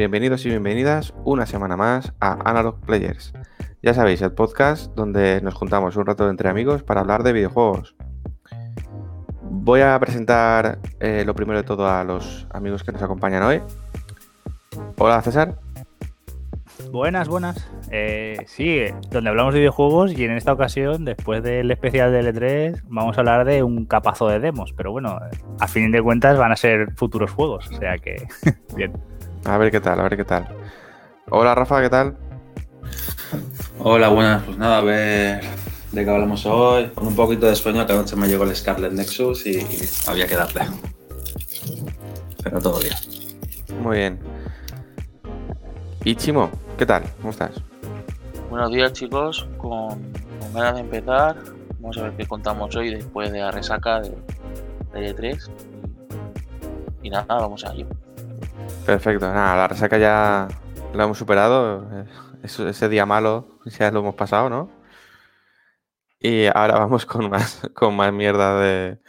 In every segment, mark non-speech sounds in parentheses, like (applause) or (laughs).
Bienvenidos y bienvenidas una semana más a Analog Players. Ya sabéis, el podcast donde nos juntamos un rato entre amigos para hablar de videojuegos. Voy a presentar eh, lo primero de todo a los amigos que nos acompañan hoy. Hola César. Buenas, buenas. Eh, sí, donde hablamos de videojuegos y en esta ocasión, después del especial de L3, vamos a hablar de un capazo de demos. Pero bueno, a fin de cuentas van a ser futuros juegos, o sea que (laughs) bien. A ver qué tal, a ver qué tal. Hola Rafa, ¿qué tal? Hola, buenas. Pues nada, a ver de qué hablamos hoy. Con un poquito de sueño, que anoche me llegó el Scarlet Nexus y había que darle. Pero todo bien. Muy bien. Y Chimo, ¿qué tal? ¿Cómo estás? Buenos días chicos, con, ganas de empezar. Vamos a ver qué contamos hoy después de la resaca de, de E3. Y, y nada, vamos a ello. Perfecto, nada, la resaca ya la hemos superado. ese día malo ya lo hemos pasado, ¿no? Y ahora vamos con más, (laughs) con más mierda de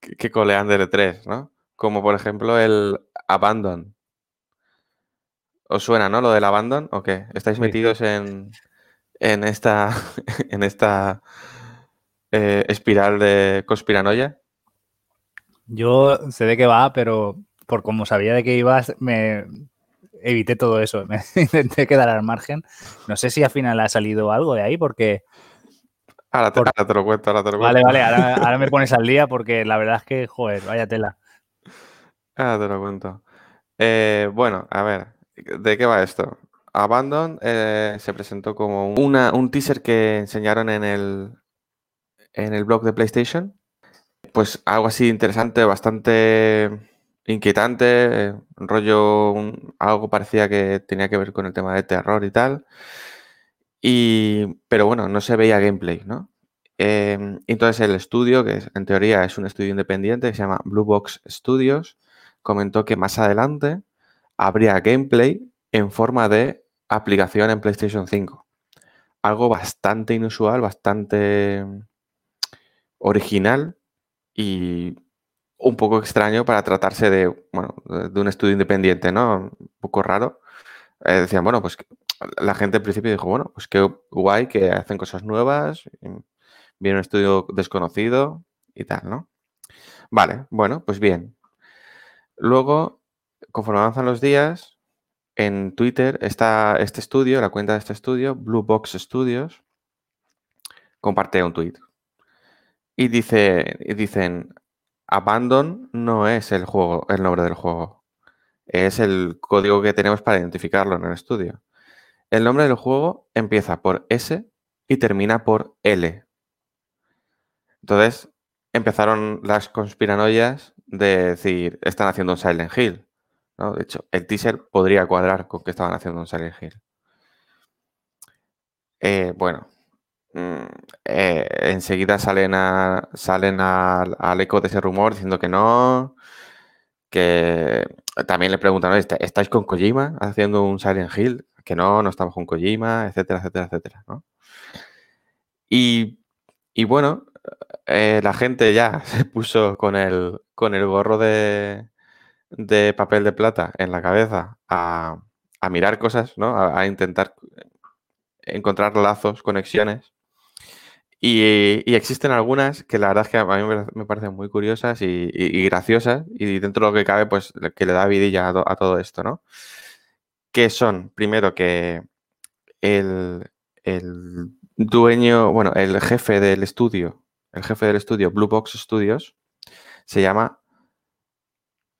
que colean de 3 ¿no? Como por ejemplo el Abandon. ¿Os suena, no? Lo del Abandon, ¿o qué? ¿Estáis metidos en, en esta, (laughs) en esta eh, espiral de conspiranoia? Yo sé de qué va, pero por como sabía de qué ibas, me evité todo eso. (laughs) Me intenté quedar al margen. No sé si al final ha salido algo de ahí, porque. Ahora te, lo cuento, ahora te lo cuento. Vale, vale, (laughs) ahora, me pones al día porque la verdad es que, joder, vaya tela. Ahora te lo cuento. Eh, bueno, a ver, ¿de qué va esto? Abandon eh, se presentó como una, un teaser que enseñaron en el, en el blog de PlayStation. Pues algo así interesante, bastante inquietante, rollo, algo parecía que tenía que ver con el tema de terror y tal. Y, pero bueno, no se veía gameplay, ¿no? Em, entonces el estudio, que en teoría es un estudio independiente, que se llama Blue Box Studios, comentó que más adelante habría gameplay en forma de aplicación en PlayStation 5. Algo bastante inusual, bastante original y un poco extraño para tratarse de, bueno, de un estudio independiente, ¿no? Un poco raro. Eh, decían, bueno, pues la gente al principio dijo, bueno, pues qué guay que hacen cosas nuevas, viene un estudio desconocido y tal, ¿no? Vale, bueno, pues bien. Luego, conforme avanzan los días, en Twitter está este estudio, la cuenta de este estudio, Blue Box Studios, comparte un tweet. Y dice, dicen, Abandon no es el juego, el nombre del juego. Es el código que tenemos para identificarlo en el estudio. El nombre del juego empieza por S y termina por L. Entonces empezaron las conspiranoias de decir, están haciendo un Silent Hill. De hecho, el teaser podría cuadrar con que estaban haciendo un Silent Hill. Eh, bueno, eh, enseguida salen, salen al eco de ese rumor diciendo que no, que también le preguntan, ¿estáis con Kojima haciendo un Silent Hill? Que no, no estamos con Kojima, etcétera, etcétera, etcétera. Y, bueno, eh, la gente ya (laughs) se puso con el, con el gorro de, papel de plata en la cabeza a, mirar cosas, ¿no? A, a, intentar encontrar lazos, conexiones. Y, existen algunas que la verdad es que a mí me parecen muy curiosas y, graciosas y dentro de lo que cabe, pues que le da vidilla a, todo esto, ¿no? Que son, primero, que el, dueño, bueno, el jefe del estudio, el jefe del estudio Blue Box Studios, se llama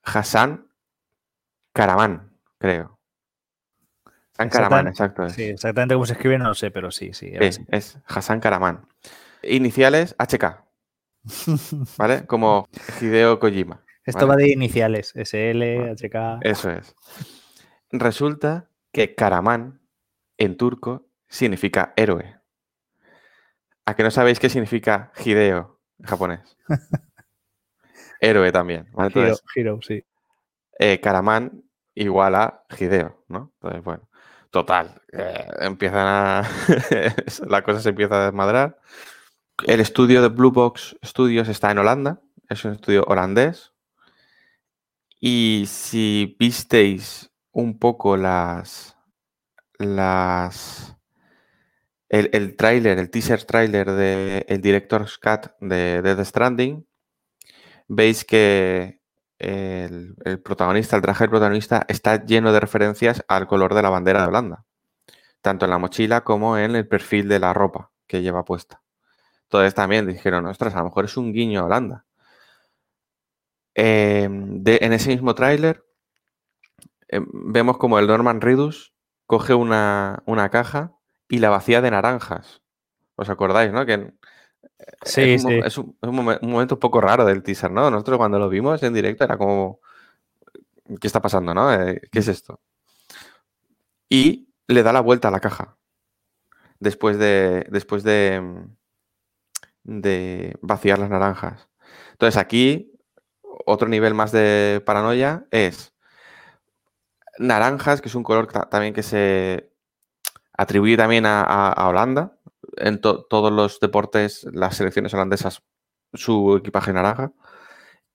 Hassan Karaman, creo. Hassan Karaman, exacto. Sí, exactamente cómo se escribe no lo sé, pero sí, sí. Es, es Hassan Karaman. Iniciales HK. (laughs) ¿Vale? Como Hideo Kojima. Esto ¿vale? va de iniciales, SL, HK. Eso es. Resulta que Karaman en turco significa héroe. ¿A que no sabéis qué significa Hideo en japonés? (laughs) héroe también. Hero, sí. eh, Karaman igual a Hideo, ¿no? Entonces, bueno, total. empiezan a. (laughs) la cosa se empieza a desmadrar. El estudio de Blue Box Studios está en Holanda. Es un estudio holandés. Y si visteis un poco las. las. El, tráiler, el teaser tráiler del Director's Cut de Death Stranding, veis que el, protagonista, el traje del protagonista, está lleno de referencias al color de la bandera de Holanda. Tanto en la mochila como en el perfil de la ropa que lleva puesta. Entonces también dijeron, ostras, a lo mejor es un guiño a Holanda. De- en ese mismo tráiler eh, vemos como el Norman Reedus coge una, una caja y la vacía de naranjas. ¿Os acordáis, no? Que Sí, es, un, sí. mo- es un- es un momen- un momento un poco raro del teaser, ¿no? Nosotros cuando lo vimos en directo era como, ¿qué está pasando, no? Eh, ¿Qué es esto? Y le da la vuelta a la caja después de, después de, de vaciar las naranjas. Entonces aquí, otro nivel más de paranoia es naranjas, que es un color ta- también que se atribuye también a, a- a Holanda. En to- todos los deportes, las selecciones holandesas, su equipaje naranja.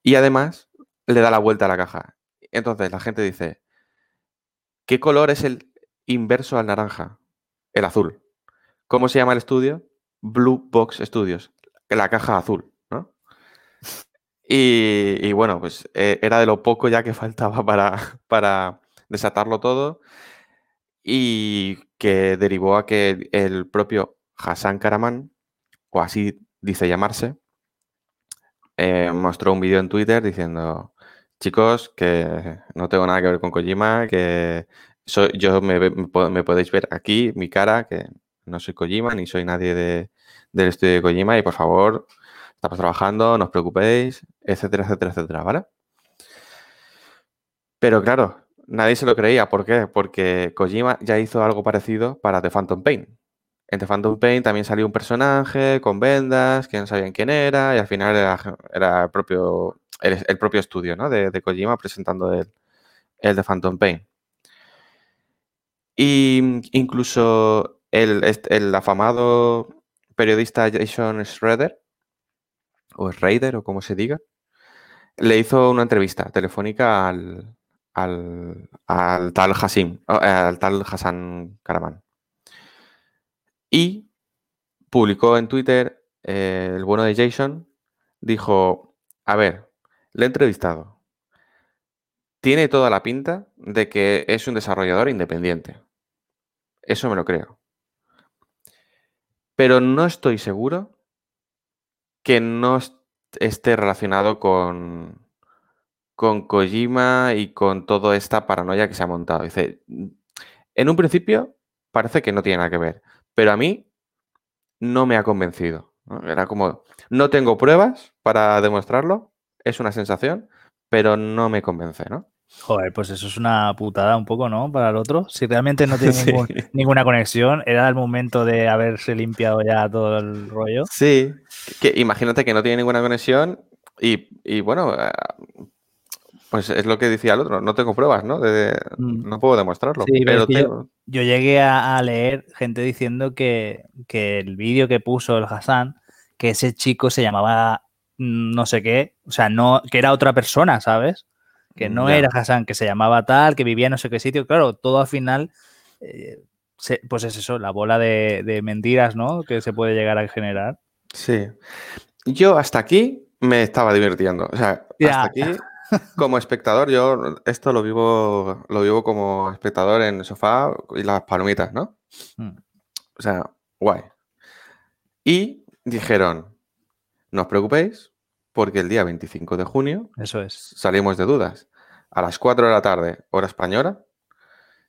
Y además le da la vuelta a la caja. Entonces la gente dice, ¿qué color es el inverso al naranja? El azul. ¿Cómo se llama el estudio? Blue Box Studios. La caja azul, ¿no? Y, bueno, pues eh, era de lo poco ya que faltaba (laughs) para, para desatarlo todo y que derivó a que el propio Hassan Karaman, o así dice llamarse, eh, mostró un vídeo en Twitter diciendo, chicos, que no tengo nada que ver con Kojima, que soy, yo me, podéis ver aquí, mi cara, que no soy Kojima ni soy nadie de- del estudio de Kojima y por favor, estamos trabajando, no os preocupéis, etcétera, etcétera, etcétera, ¿vale? Pero claro, nadie se lo creía. ¿Por qué? Porque Kojima ya hizo algo parecido para The Phantom Pain. En The Phantom Pain también salió un personaje con vendas, que no sabían quién era, y al final era, el, propio, el, propio estudio de, de Kojima presentando el, el The Phantom Pain. Y incluso el, este- el afamado periodista Jason Schroeder, o Schrader, o como se diga, le hizo una entrevista telefónica al, al, al tal eh, al tal Hassan Karaman. Y publicó en Twitter eh, el bueno de Jason, dijo, a ver, le he entrevistado. Tiene toda la pinta de que es un desarrollador independiente. Eso me lo creo. Pero no estoy seguro que no est- esté relacionado con, con Kojima y con toda esta paranoia que se ha montado. Dice, en un principio parece que no tiene nada que ver, pero a mí no me ha convencido. ¿no? Era como, no tengo pruebas para demostrarlo, es una sensación, pero no me convence, ¿no? Joder, pues eso es una putada un poco, ¿no? Para el otro. Si realmente no (laughs) tiene Sí. ninguna conexión, era el momento de haberse limpiado ya todo el rollo. Sí, que imagínate que no tiene ninguna conexión y, y bueno, eh, pues es lo que decía el otro, no tengo pruebas, ¿no? De- Mm. no puedo demostrarlo, Sí, pero yo- llegué a, a leer gente diciendo que, que el vídeo que puso el Hassan, que ese chico se llamaba no sé qué, o sea, no, que era otra persona, ¿sabes? Que no Ya. era Hassan, que se llamaba tal, que vivía en no sé qué sitio. Claro, todo al final, eh, se- pues es eso, la bola de, de mentiras, ¿no? Que se puede llegar a generar. Sí. Yo hasta aquí me estaba divirtiendo. O sea, Ya. hasta aquí, como espectador, yo esto lo vivo, lo vivo como espectador en el sofá y las palomitas, ¿no? Mm. O sea, guay. Y dijeron, no os preocupéis, porque el día 25 de junio Eso es. salimos de dudas. A las 4 de la tarde, hora española,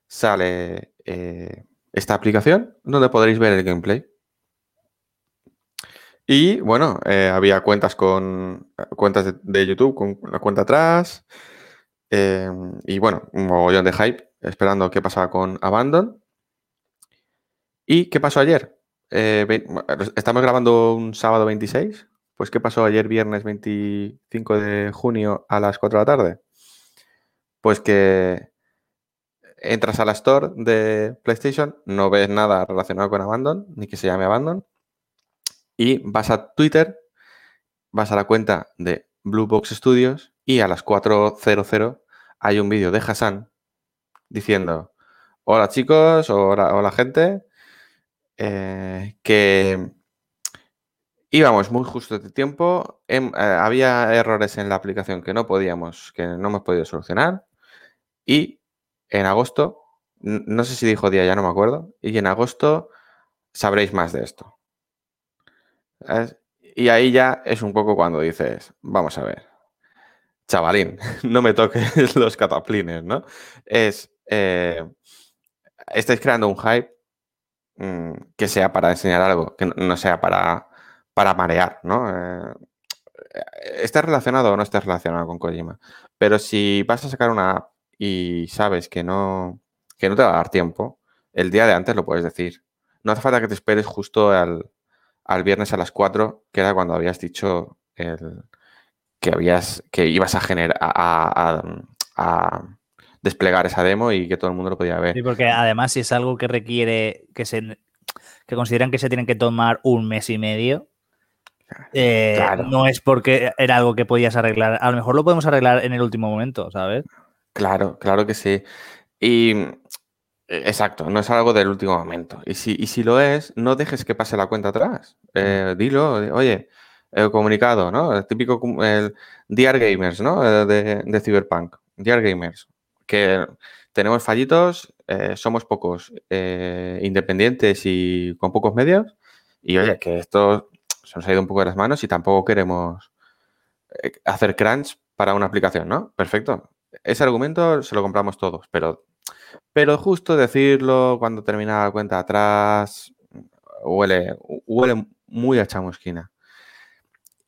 sale eh, esta aplicación donde podréis ver el gameplay. Y bueno, eh, había cuentas con cuentas de, YouTube con la cuenta atrás. eh, y bueno, un mogollón de hype esperando qué pasaba con Abandon. ¿Y qué pasó ayer? Eh, estamos grabando un sábado 26. Pues ¿qué pasó ayer viernes 25 de junio a las 4 de la tarde? Pues que entras a la store de PlayStation, no ves nada relacionado con Abandon, ni que se llame Abandon, y vas a Twitter, vas a la cuenta de Blue Box Studios y a las 4.00 hay un vídeo de Hassan diciendo, hola chicos, hola, gente, eh, que íbamos muy justo de tiempo, em- eh, había errores en la aplicación que no podíamos, que no hemos podido solucionar y en agosto, no sé si dijo día, ya no me acuerdo, y en agosto sabréis más de esto. Y ahí ya es un poco cuando dices, vamos a ver, chavalín, (laughs) no me toques (laughs) los cataplines, ¿no? Es, eh, estáis creando un hype mm, que sea para enseñar algo, que no, sea para, para marear, ¿no? Eh, esté relacionado o no esté relacionado con Kojima. Pero si vas a sacar una app y sabes que no, que no te va a dar tiempo, el día de antes lo puedes decir. No hace falta que te esperes justo al, al viernes a las 4, que era cuando habías dicho el, que habías que ibas a generar a, a- a- a desplegar esa demo y que todo el mundo lo podía ver. Sí, porque además si es algo que requiere que se que consideran que se tienen que tomar un mes y medio, eh, Claro. no es porque era algo que podías arreglar. A lo mejor lo podemos arreglar en el último momento, ¿sabes? Claro, claro que sí. Y exacto, no es algo del último momento. Y si, y si lo es, no dejes que pase la cuenta atrás. Eh, dilo, di- oye, el comunicado, ¿no? El típico el Dear Gamers, ¿no? Eh, De, de Cyberpunk. Dear Gamers. Que tenemos fallitos, eh, somos pocos, eh, independientes y con pocos medios. Y oye, que esto se nos ha ido un poco de las manos y tampoco queremos eh, hacer crunch para una aplicación, ¿no? Perfecto. Ese argumento se lo compramos todos, pero, pero justo decirlo cuando termina la cuenta atrás huele, huele muy a chamusquina.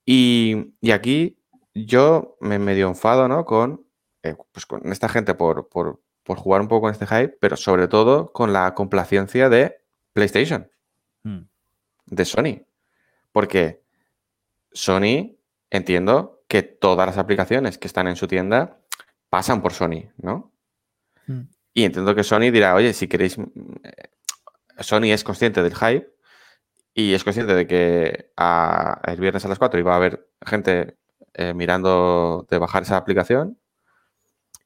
Y, y aquí yo me medio enfado, ¿no? Con, eh, pues con esta gente por, por, por jugar un poco con este hype, pero sobre todo con la complacencia de PlayStation Mm. de Sony. Porque Sony, entiendo que todas las aplicaciones que están en su tienda pasan por Sony, ¿no? Mm. Y entiendo que Sony dirá, oye, si queréis... mm, eh, Sony es consciente del hype y es consciente de que a- el viernes a las 4 iba a haber gente eh, mirando de bajar esa aplicación.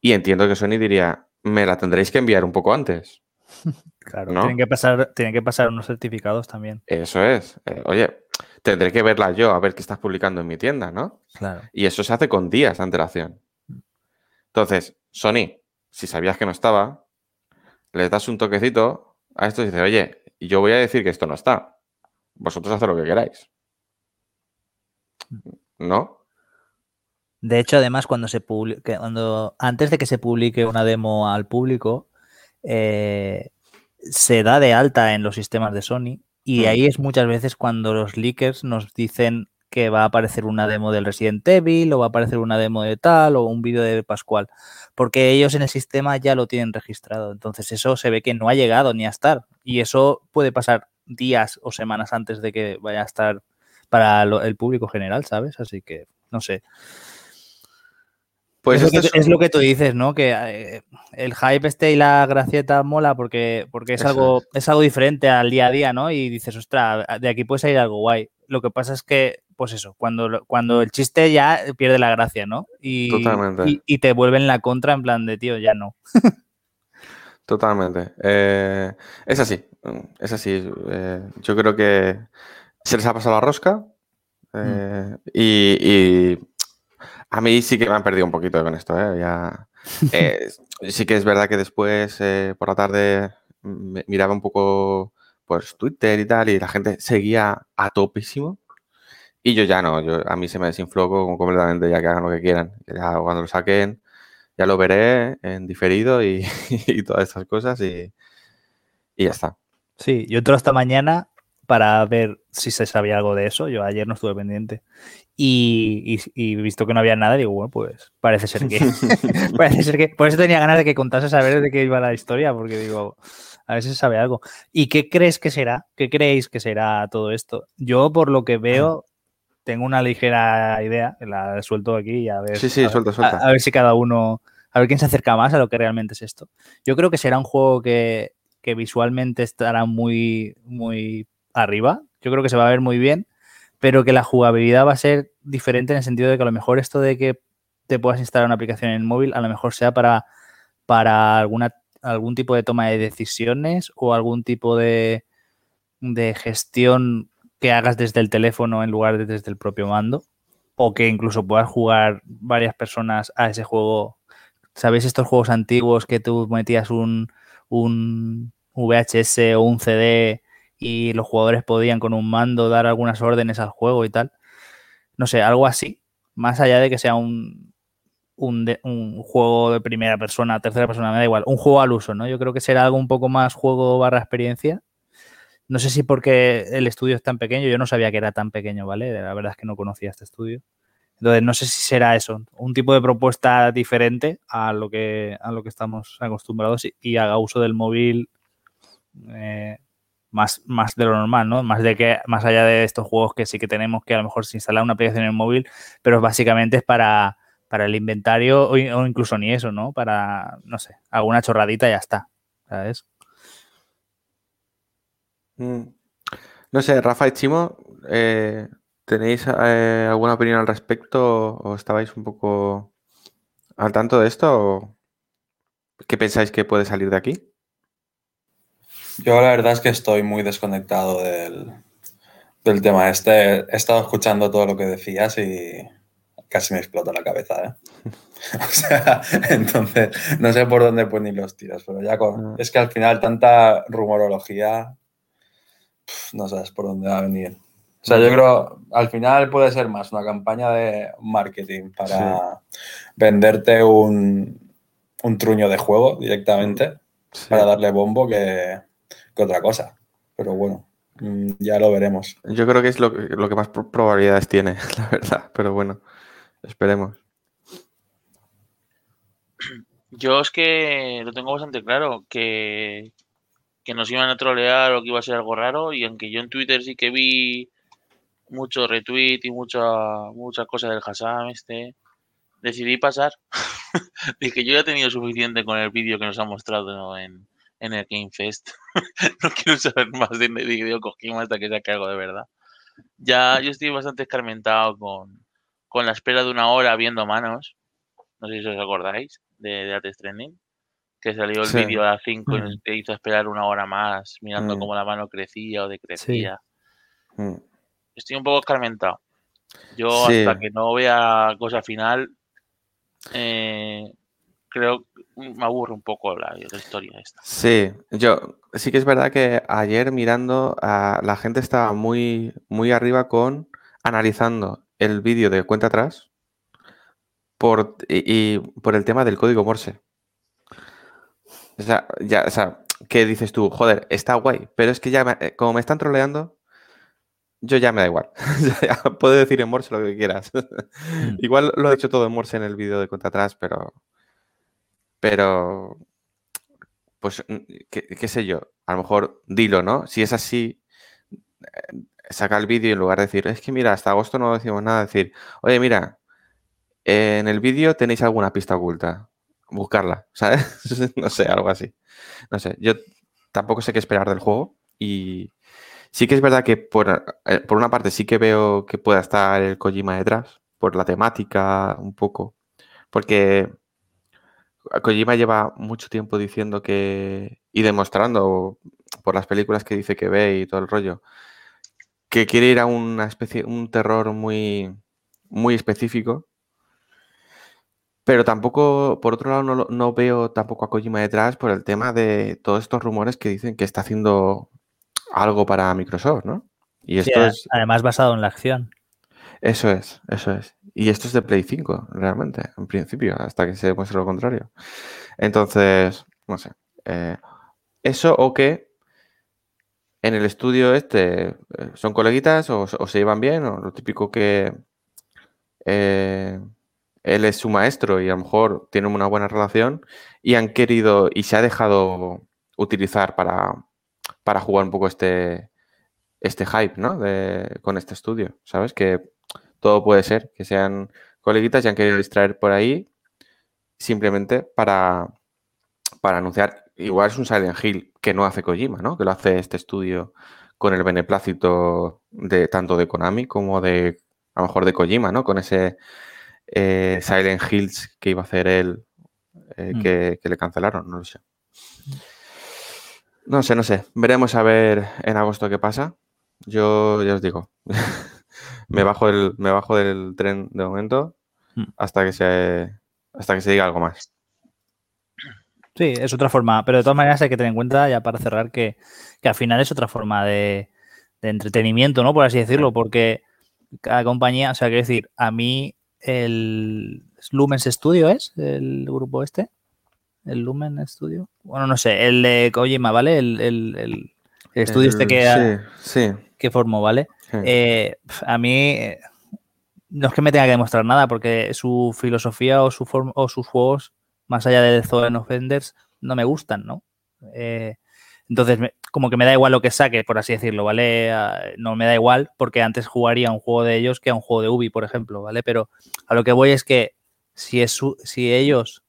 Y entiendo que Sony diría, me la tendréis que enviar un poco antes. (laughs) Claro. ¿No? Tienen que pasar, tienen que pasar unos certificados también. Eso es. Eh, oye, tendré que verla yo a ver qué estás publicando en mi tienda, ¿no? Claro. Y eso se hace con días de antelación. Entonces, Sony, si sabías que no estaba, les das un toquecito a esto y dices, oye, yo voy a decir que esto no está. Vosotros haced lo que queráis. ¿No? De hecho, además, cuando se publique, cuando antes de que se publique una demo al público, eh, se da de alta en los sistemas de Sony y Mm. ahí es muchas veces cuando los leakers nos dicen que va a aparecer una demo del Resident Evil o va a aparecer una demo de tal o un vídeo de Pascual, porque ellos en el sistema ya lo tienen registrado. Entonces eso se ve que no ha llegado ni a estar y eso puede pasar días o semanas antes de que vaya a estar para lo- el público general, ¿sabes? Así que no sé. Pues es, lo este que, es lo que tú dices, ¿no? Que eh, el hype este y la gracieta mola porque, porque es, Eso algo, es. es algo diferente al día a día, ¿no? Y dices, ostras, de aquí puede salir algo guay. Lo que pasa es que, pues eso, cuando, cuando el chiste ya pierde la gracia, ¿no? Y, Totalmente. y, y te vuelven la contra en plan de, tío, ya no. Totalmente. Eh, es así. Es así. Eh, yo creo que se les ha pasado la rosca. eh, y, y a mí sí que me han perdido un poquito con esto. Ya, (laughs) sí que es verdad que después, por la tarde, miraba un poco pues, Twitter y tal, y la gente seguía a topísimo. Y yo ya no, yo, a mí se me desinfló completamente, ya que hagan lo que quieran. Ya cuando lo saquen, ya lo veré en diferido y, (laughs) y todas estas cosas y, y ya está. Sí, yo entro esta mañana para ver si se sabía algo de eso. Yo ayer no estuve pendiente. Y, y, visto que no había nada, digo, bueno, pues parece ser que. (laughs) (laughs) parece ser que. Por eso tenía ganas de que contase saber de qué iba la historia, porque digo, a ver si se sabe algo. ¿Y qué crees que será? ¿Qué creéis que será todo esto? Yo, por lo que veo, tengo una ligera idea, la suelto aquí y a ver. Sí, sí, a, suelta, suelta. A, ver si cada uno. A ver quién se acerca más a lo que realmente es esto. Yo creo que será un juego que, que visualmente estará muy, muy arriba. Yo creo que se va a ver muy bien, pero que la jugabilidad va a ser diferente en el sentido de que a lo mejor esto de que te puedas instalar una aplicación en el móvil, a lo mejor sea para, para alguna, algún tipo de toma de decisiones o algún tipo de, de gestión que hagas desde el teléfono en lugar de desde el propio mando. O que incluso puedas jugar varias personas a ese juego. ¿Sabéis estos juegos antiguos que tú metías un, un VHS o un CD y los jugadores podían con un mando dar algunas órdenes al juego y tal? No sé, algo así. Más allá de que sea un, un, de, un, juego de primera persona, tercera persona, me da igual, un juego al uso, ¿no? Yo creo que será algo un poco más juego barra experiencia no sé si porque el estudio es tan pequeño, yo no sabía que era tan pequeño, ¿vale? La verdad es que no conocía este estudio. Entonces, no sé si será eso, un tipo de propuesta diferente a lo que, a lo que estamos acostumbrados y, haga uso del móvil eh, más, más de lo normal, ¿no? Más de que, más allá de estos juegos que sí que tenemos que a lo mejor se instalar una aplicación en el móvil, pero básicamente es para, para el inventario o, o incluso ni eso, ¿no? Para, no sé, alguna chorradita y ya está, ¿sabes? Mm. No sé, Rafa y Chimo, eh, ¿tenéis eh, alguna opinión al respecto o estabais un poco al tanto de esto? O ¿Qué pensáis que puede salir de aquí? Yo la verdad es que estoy muy desconectado del, del tema este. He estado escuchando todo lo que decías y casi me explota la cabeza, ¿eh? (laughs) o sea, entonces no sé por dónde poner los tiros, pero ya con... Es que al final tanta rumorología no sabes por dónde va a venir. O sea, yo creo, al final puede ser más una campaña de marketing para sí. venderte un, un, truño de juego directamente, sí. para darle bombo que, que, otra cosa. Pero bueno, mm, ya lo veremos. Yo creo que es lo, lo que más probabilidades tiene, (laughs) la verdad. Pero bueno, esperemos. Yo es que lo tengo bastante claro, que, que nos iban a trolear o que iba a ser algo raro y aunque yo en Twitter sí que vi mucho retweet y mucha, muchas cosas del Hassam este, decidí pasar. (laughs) Dije, yo ya he tenido suficiente con el vídeo que nos ha mostrado en, en el Game Fest. (laughs) no quiero saber más de video Kojima hasta que saque algo de verdad. Ya yo estoy bastante escarmentado con, con la espera de una hora viendo manos. No sé si os acordáis de, de Art Stranding que salió el sí. vídeo a las 5 y nos hizo esperar una hora más mirando mm. cómo la mano crecía o decrecía. Sí. Mm. Estoy un poco escarmentado. Yo sí. hasta que no vea cosa final, eh, creo que me aburre un poco la, la, historia esta. Sí, yo sí que es verdad que ayer mirando a la gente estaba muy, muy arriba con analizando el vídeo de cuenta atrás por, y, y por el tema del código Morse. O sea, ya, o sea, ¿qué dices tú? Joder, está guay, pero es que ya, me, como me están troleando, yo ya me da igual. (laughs) Puedo decir en Morse lo que quieras. Mm. igual lo he hecho todo en Morse en el vídeo de cuenta atrás, pero. Pero. Pues, ¿qué, ¿qué, sé yo? A lo mejor dilo, ¿no? Si es así, eh, saca el vídeo y en lugar de decir, es que mira, hasta agosto no decimos nada, decir, oye, mira, en el vídeo tenéis alguna pista oculta buscarla, ¿sabes? (laughs) no sé, algo así. No sé, yo tampoco sé qué esperar del juego y sí que es verdad que por, eh, por una parte sí que veo que pueda estar el Kojima detrás, por la temática un poco, porque Kojima lleva mucho tiempo diciendo que y demostrando por las películas que dice que ve y todo el rollo que quiere ir a una especie un terror muy muy específico pero tampoco, por otro lado, no, no, veo tampoco a Kojima detrás por el tema de todos estos rumores que dicen que está haciendo algo para Microsoft, ¿no? Y esto sí, es. Además, basado en la acción. Eso es, eso es. Y esto es de Play 5, realmente, en principio, hasta que se demuestre lo contrario. Entonces, no sé. Eh, eso o que en el estudio este, eh, ¿son coleguitas o, o se llevan bien? O lo típico que eh, él es su maestro y a lo mejor tienen una buena relación y han querido y se ha dejado utilizar para, para jugar un poco este, este hype, ¿no? De, con este estudio, ¿sabes? Que todo puede ser, que sean coleguitas y han querido distraer por ahí simplemente para, para anunciar. Igual es un Silent Hill que no hace Kojima, ¿no? Que lo hace este estudio con el beneplácito de tanto de Konami como de, a lo mejor de Kojima, ¿no? Con ese eh, Silent Hills que iba a hacer él, eh, Mm. que, que le cancelaron, no lo sé. No sé, no sé. Veremos a ver en agosto qué pasa. Yo ya os digo, (laughs) me bajo del, me bajo del tren de momento Mm. hasta que se hasta que se diga algo más. Sí, es otra forma, pero de todas maneras hay que tener en cuenta, ya para cerrar, que, que al final es otra forma de, de entretenimiento, ¿no? Por así decirlo, porque cada compañía, o sea, quiero decir, a mí el Lumens Studio es el grupo este, el Lumen Studio, bueno, no sé, el de Kojima, ¿vale? El, el- el- el estudio este que, sí, sí, que formó, ¿vale? sí. Eh, a mí no es que me tenga que demostrar nada, porque su filosofía o, su form- o sus juegos, más allá del Zone of Enders, no me gustan, ¿no? Eh, entonces, me- como que me da igual lo que saque, por así decirlo, ¿vale? Ah, No me da igual, porque antes jugaría a un juego de ellos que a un juego de Ubi, por ejemplo, ¿vale? Pero a lo que voy es que si, es su- si ellos,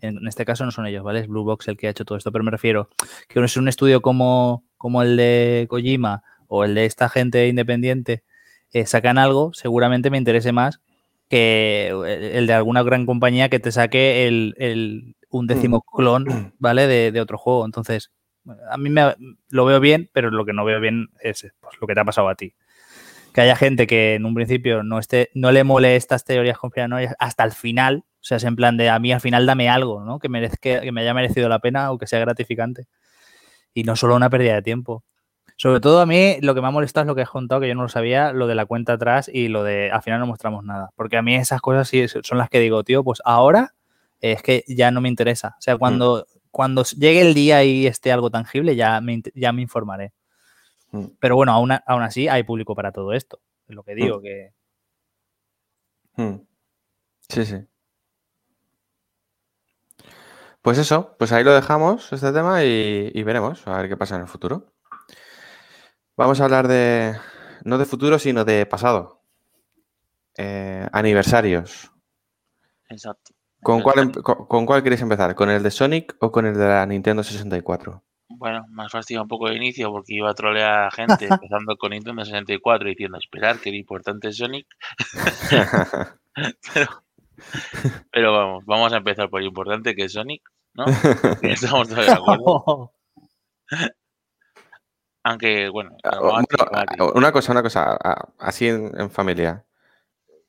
en este caso no son ellos, ¿vale? Es Blue Box el que ha hecho todo esto, pero me refiero que es un estudio como, como el de Kojima o el de esta gente independiente, eh, sacan algo, seguramente me interese más que el, el de alguna gran compañía que te saque el, el- un décimo clon, (clears throat) ¿vale? De, de otro juego. Entonces, a mí me, lo veo bien, pero lo que no veo bien es pues, lo que te ha pasado a ti. Que haya gente que en un principio no esté, no le mole estas teorías conspiranoicas hasta el final, o sea, en plan de a mí al final dame algo, ¿no? Que, merezca, que me haya merecido la pena o que sea gratificante. Y no solo una pérdida de tiempo. Sobre todo a mí lo que me ha molestado es lo que has contado, que yo no lo sabía, lo de la cuenta atrás y lo de al final no mostramos nada. Porque a mí esas cosas sí son las que digo, tío, pues ahora es que ya no me interesa. O sea, cuando, cuando llegue el día y esté algo tangible, ya me, ya me informaré. Mm. Pero bueno, aún, así hay público para todo esto. Es lo que digo, que Mm. Sí, sí. Pues eso, pues ahí lo dejamos, este tema, y, y veremos a ver qué pasa en el futuro. Vamos a hablar de, no de futuro, sino de pasado. Eh, aniversarios. Exacto. ¿Con cuál, con, con cuál queréis empezar? ¿Con el de Sonic o con el de la Nintendo 64? Bueno, me has fastidiado un poco de inicio porque iba a trolear a la gente (laughs) empezando con Nintendo 64 diciendo esperar que lo importante es Sonic. (laughs) pero, pero vamos, vamos a empezar por lo importante que es Sonic, ¿no? Estamos todos de (laughs) acuerdo. Aunque, bueno, Ah, bueno, una cosa, una cosa, así en, en familia.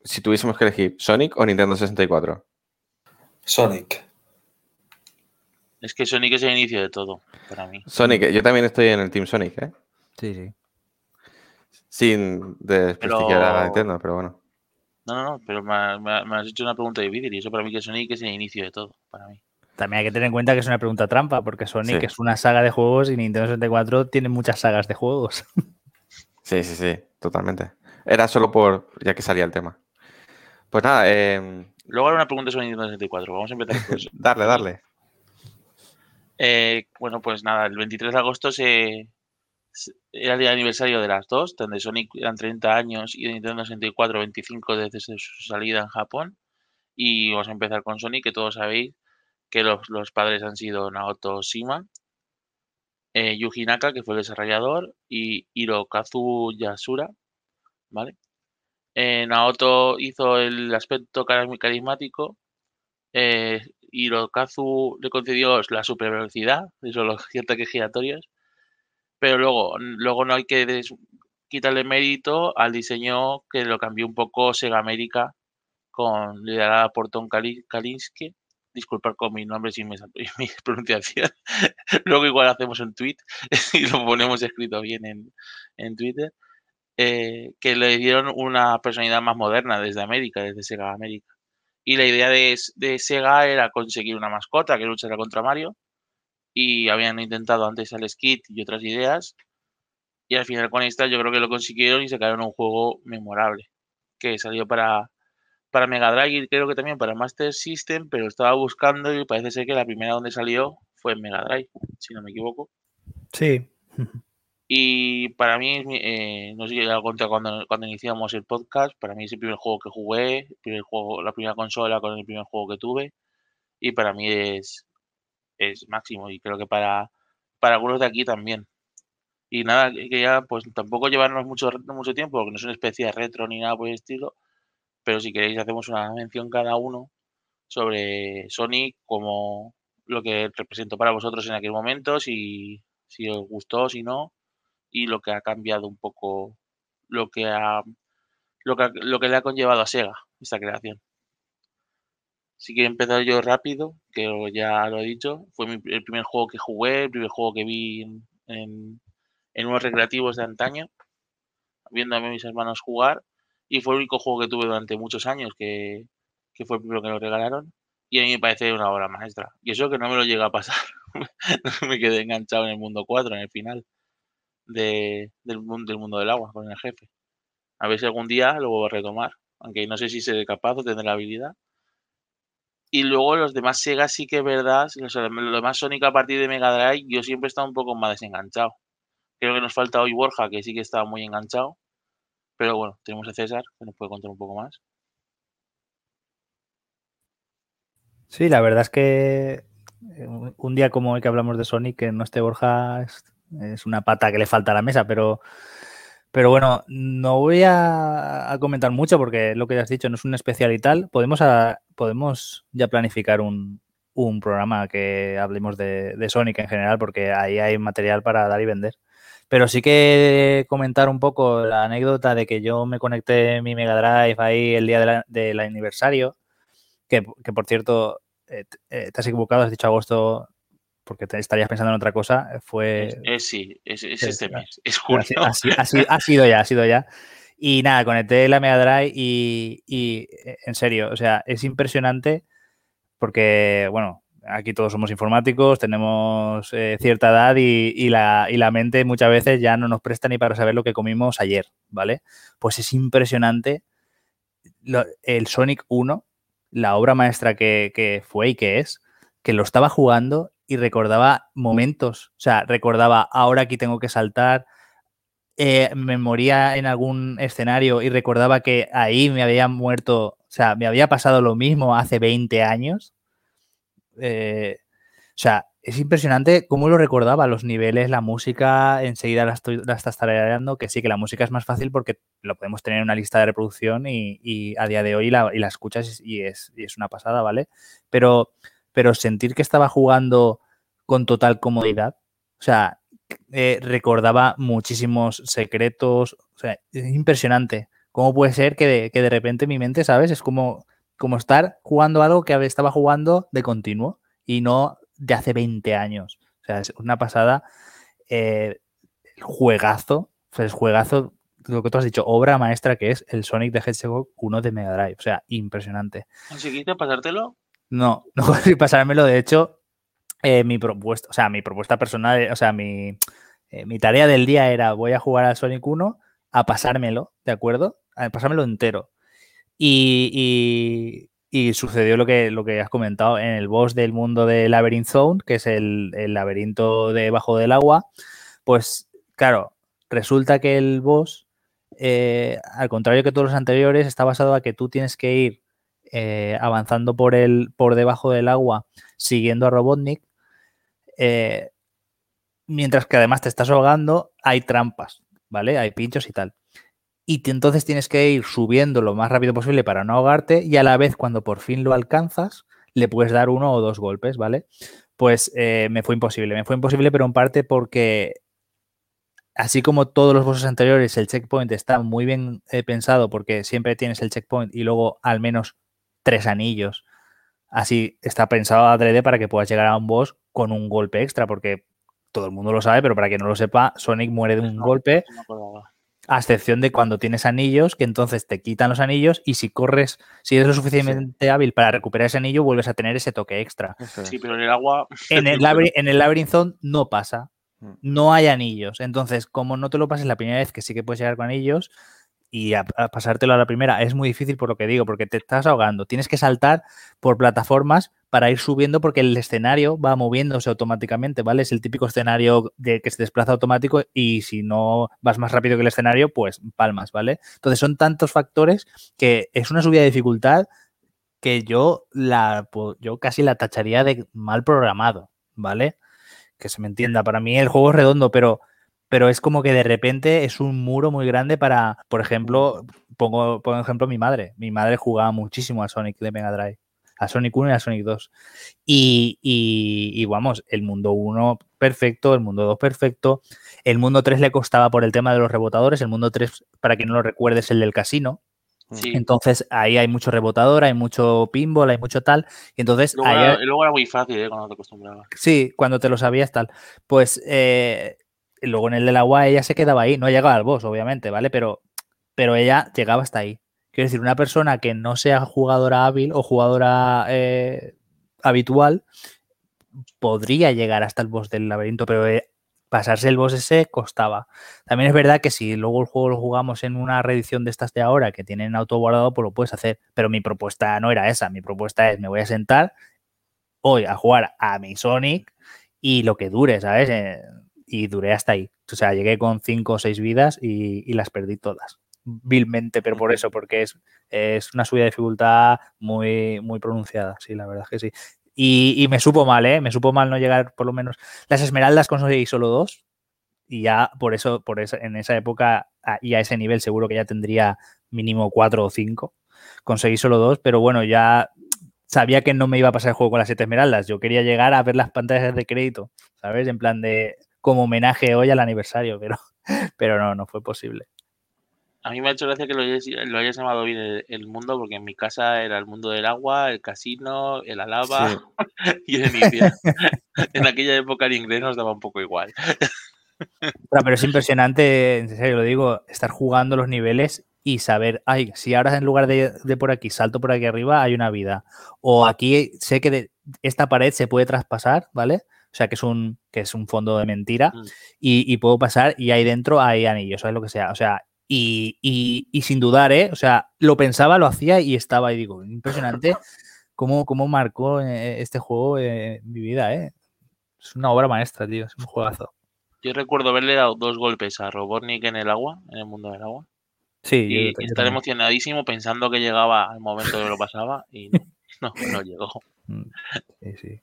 Si tuviésemos que elegir Sonic o Nintendo 64. Sonic. es que Sonic es el inicio de todo para mí. Sonic, yo también estoy en el Team Sonic, ¿eh? sí, sí. Sin desprestigiar a la Pero- Nintendo, pero bueno. No, no, no, pero me, ha- me ha- me has hecho una pregunta difícil y eso para mí que Sonic es el inicio de todo, para mí. También hay que tener en cuenta que es una pregunta trampa, porque Sonic Sí. es una saga de juegos y Nintendo 64 tiene muchas sagas de juegos. (laughs) Sí, sí, sí, totalmente. Era solo por, ya que salía el tema. Pues nada, eh, Luego haré una pregunta sobre Nintendo 64, vamos a empezar por eso. (laughs) darle, darle. Eh, bueno, pues nada, el 23 de agosto se, se- era el día de aniversario de las dos, donde Sonic eran 30 años y Nintendo 64 25 desde su salida en Japón. Y vamos a empezar con Sonic, que todos sabéis que los, los padres han sido Naoto Shima, eh, Yuji Naka, que fue el desarrollador, y Hirokazu Yasura, ¿vale? Eh, Naoto hizo el aspecto cari- carismático, eh, Hirokazu le concedió la super velocidad, eso los (laughs) ataques giratorios, pero luego, luego no hay que quitarle mérito al diseño que lo cambió un poco Sega América con liderada por Tom Kali- Kalinske. Disculpar con mis nombres y mi, (laughs) mi pronunciación. (laughs) luego igual hacemos un tweet y lo ponemos escrito bien en, en Twitter. Eh, que le dieron una personalidad más moderna desde América, desde Sega América. Y la idea de, de Sega era conseguir una mascota que luchara contra Mario. Y habían intentado antes al Skid y otras ideas. Y al final con esta yo creo que lo consiguieron y sacaron un juego memorable. Que salió para, para Mega Drive y creo que también para Master System, pero estaba buscando y parece ser que la primera donde salió fue en Mega Drive, si no me equivoco. Sí. (laughs) Y para mí, eh, no sé si ya conté cuando, cuando iniciamos el podcast, para mí es el primer juego que jugué, el primer juego, la primera consola con el primer juego que tuve. Y para mí es, es máximo. Y creo que para, para algunos de aquí también. Y nada, que ya pues tampoco llevarnos mucho, mucho tiempo, porque no es una especie de retro ni nada por el estilo. Pero si queréis hacemos una mención cada uno sobre Sonic como lo que representó para vosotros en aquel momento, si, si os gustó, si no y lo que ha cambiado un poco, lo que ha, lo que, lo que le ha conllevado a Sega esta creación. Si quiero empezar yo rápido, que ya lo he dicho, fue el primer juego que jugué, el primer juego que vi en, en, unos recreativos de antaño, viendo a mis hermanos jugar, y fue el único juego que tuve durante muchos años, que, que fue el primero que nos regalaron, y a mí me parece una obra maestra. Y eso que no me lo llega a pasar, (laughs) me quedé enganchado en el mundo 4 en el final de, del, del, mundo del agua con el jefe. A ver si algún día lo vuelvo a retomar, aunque no sé si seré capaz de tener la habilidad. Y luego los demás Sega sí que es verdad, los demás Sonic a partir de Mega Drive, yo siempre he estado un poco más desenganchado. Creo que nos falta hoy Borja, que sí que estaba muy enganchado. Pero bueno, tenemos a César, que nos puede contar un poco más. Sí, la verdad es que eh, un día como hoy que hablamos de Sonic, que no esté Borja, una pata que le falta a la mesa, pero, pero bueno, no voy a, comentar mucho porque lo que ya has dicho no es un especial y tal. Podemos, podemos ya planificar un, programa que hablemos de, Sonic en general porque ahí hay material para dar y vender. Pero sí que comentar un poco la anécdota de que yo me conecté mi Mega Drive ahí el día del aniversario, que, por cierto, eh, eh, te has equivocado, has dicho agosto, porque te estarías pensando en otra cosa, eh, fue... Es, sí, es, este mes, es junio. Ha, sido ya, ha sido ya. Y nada, conecté la Mega Drive y, eh, en serio, o sea, es impresionante porque, bueno, aquí todos somos informáticos, tenemos eh, cierta edad y, la, y, la, mente muchas veces ya no nos presta ni para saber lo que comimos ayer, ¿vale? Pues es impresionante el Sonic 1, la obra maestra que, que fue y que es, que lo estaba jugando y recordaba momentos. O sea, recordaba, ahora aquí tengo que saltar. Eh, me moría en algún escenario y recordaba que ahí me había muerto, o sea, me había pasado lo mismo hace 20 años. Eh, o sea, es impresionante cómo lo recordaba, los niveles, la música, enseguida la, estoy, la estás tarareando, que sí, que la música es más fácil porque lo podemos tener en una lista de reproducción y, a día de hoy la, escuchas y es, y es una pasada, ¿vale? Pero pero sentir que estaba jugando con total comodidad, o sea, eh, recordaba muchísimos secretos, o sea, es impresionante. ¿Cómo puede ser que de, que de repente mi mente, ¿sabes? Es como, como estar jugando algo que estaba jugando de continuo y no de hace 20 años. O sea, es una pasada. Eh, juegazo, o sea, el juegazo, lo que tú has dicho, obra maestra que es el Sonic de Hedgehog 1 de Mega Drive. O sea, impresionante. ¿Conseguiste pasártelo? No, (laughs) no conseguí pasármelo. De hecho, eh, mi propuesta, o sea, mi propuesta personal, o sea, mi, eh, mi tarea del día era voy a jugar al Sonic 1 a pasármelo, ¿de acuerdo? A pasármelo entero. Y, y, sucedió lo que, lo que has comentado en el boss del mundo de Labyrinth Zone, que es el, el laberinto debajo del agua. Pues, claro, resulta que el boss, eh, al contrario que todos los anteriores, está basado a que tú tienes que ir eh, avanzando por, el, por debajo del agua, siguiendo a Robotnik, eh, mientras que además te estás ahogando, hay trampas, ¿vale? Hay pinchos y tal. Y entonces tienes que ir subiendo lo más rápido posible para no ahogarte y a la vez cuando por fin lo alcanzas, le puedes dar uno o dos golpes, ¿vale? Pues eh, me fue imposible, me fue imposible, pero en parte porque así como todos los bosses anteriores, el checkpoint está muy bien pensado porque siempre tienes el checkpoint y luego al menos tres anillos. Así está pensado adrede para que puedas llegar a un boss con un golpe extra, porque todo el mundo lo sabe, pero para quien no lo sepa, Sonic muere de un golpe. a excepción de cuando tienes anillos, que entonces te quitan los anillos y si corres, si eres lo suficientemente hábil para recuperar ese anillo, vuelves a tener ese toque extra. Sí, pero en el agua. (laughs) En el, en el Labyrinth Zone no pasa. No hay anillos. Entonces, como no te lo pases la primera vez, que sí que puedes llegar con anillos, y pasártelo a la primera es muy difícil por lo que digo, porque te estás ahogando. Tienes que saltar por plataformas para ir subiendo porque el escenario va moviéndose automáticamente, ¿vale? Es el típico escenario de que se desplaza automático y si no vas más rápido que el escenario, pues palmas, ¿vale? Entonces son tantos factores que es una subida de dificultad que yo la yo casi la tacharía de mal programado, ¿vale? Que se me entienda, para mí el juego es redondo, pero pero es como que de repente es un muro muy grande para, por ejemplo, pongo por ejemplo mi madre. Mi madre jugaba muchísimo a Sonic de Mega Drive, a Sonic 1 y a Sonic 2. Y, y, vamos, el mundo 1 perfecto, el mundo 2 perfecto. El mundo 3 le costaba por el tema de los rebotadores. El mundo 3, para quien no lo recuerde, es el del casino. Entonces ahí hay mucho rebotador, hay mucho pinball, hay mucho tal. Y entonces. Luego, era, luego era, muy fácil ¿eh? cuando te acostumbrabas. Sí, cuando te lo sabías tal. Pues eh, luego en el del agua ella se quedaba ahí, no llegaba al boss, obviamente, ¿vale? Pero, pero ella llegaba hasta ahí. Quiero decir, una persona que no sea jugadora hábil o jugadora eh, habitual podría llegar hasta el boss del laberinto, pero eh, pasarse el boss ese costaba. También es verdad que si luego el juego lo jugamos en una reedición de estas de ahora que tienen auto guardado, pues lo puedes hacer. Pero mi propuesta no era esa. Mi propuesta es: me voy a sentar hoy a jugar a mi Sonic y lo que dure, ¿sabes? Y duré hasta ahí. O sea, llegué con cinco o seis vidas y, las perdí todas. Vilmente, pero por eso, porque es, es una subida de dificultad muy, muy pronunciada, sí, la verdad es que sí. Y, me supo mal, ¿eh? Me supo mal no llegar por lo menos. Las esmeraldas conseguí solo dos. Y ya por eso, por eso, en esa época y a ese nivel seguro que ya tendría mínimo cuatro o cinco. Conseguí solo dos, pero bueno, ya sabía que no me iba a pasar el juego con las siete esmeraldas. Yo quería llegar a ver las pantallas de crédito, ¿sabes? En plan de como homenaje hoy al aniversario, pero, (laughs) pero no, no fue posible. A mí me ha hecho gracia que lo hayas, llamado bien el, mundo, porque en mi casa era el mundo del agua, el casino, el alaba (laughs) y el inicio. (laughs) en aquella época el inglés nos daba un poco igual. pero es impresionante, en serio lo digo, estar jugando los niveles y saber, ay, si ahora en lugar de, de, por aquí salto por aquí arriba, hay una vida. O aquí sé que de esta pared se puede traspasar, ¿vale? O sea, que es un, que es un fondo de mentira. Mm. Y, puedo pasar y ahí dentro hay anillos, ¿sabes lo que sea? O sea, y, y, sin dudar, ¿eh? O sea, lo pensaba, lo hacía y estaba y digo, impresionante (laughs) cómo, cómo marcó eh, este juego en mi vida, ¿eh? Es una obra maestra, tío, es un juegazo. Yo recuerdo haberle dado dos golpes a Robotnik en el agua, en el mundo del agua. Sí, y estar emocionadísimo pensando que llegaba al momento que lo pasaba y no, (laughs) no llegó. Mm, sí, sí.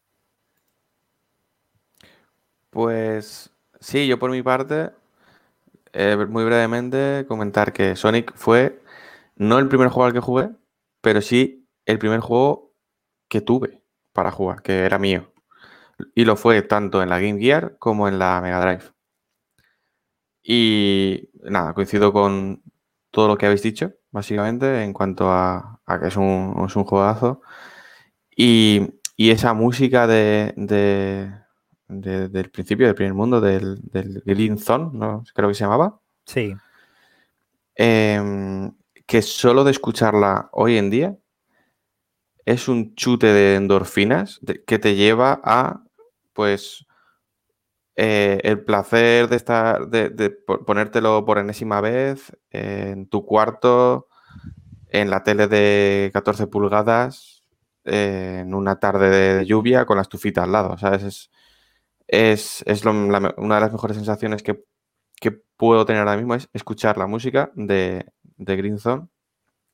Pues sí, yo por mi parte, eh, muy brevemente comentar que Sonic fue no el primer juego al que jugué, pero sí el primer juego que tuve para jugar, que era mío. Y lo fue tanto en la Game Gear como en la Mega Drive. Y nada, coincido con todo lo que habéis dicho, básicamente, en cuanto a, que es un, es un juegazo. Y, esa música de, del principio del primer mundo, del, del Green Zone, ¿no? creo que se llamaba. Sí. Em, que solo de escucharla hoy en día es un chute de endorfinas que te lleva a, pues, eh, el placer de estar, de, ponértelo por enésima vez en tu cuarto, en la tele de 14 pulgadas, en una tarde de lluvia con la estufita al lado, ¿sabes? Es, es, una de las mejores sensaciones que, puedo tener ahora mismo es escuchar la música de, de Green Zone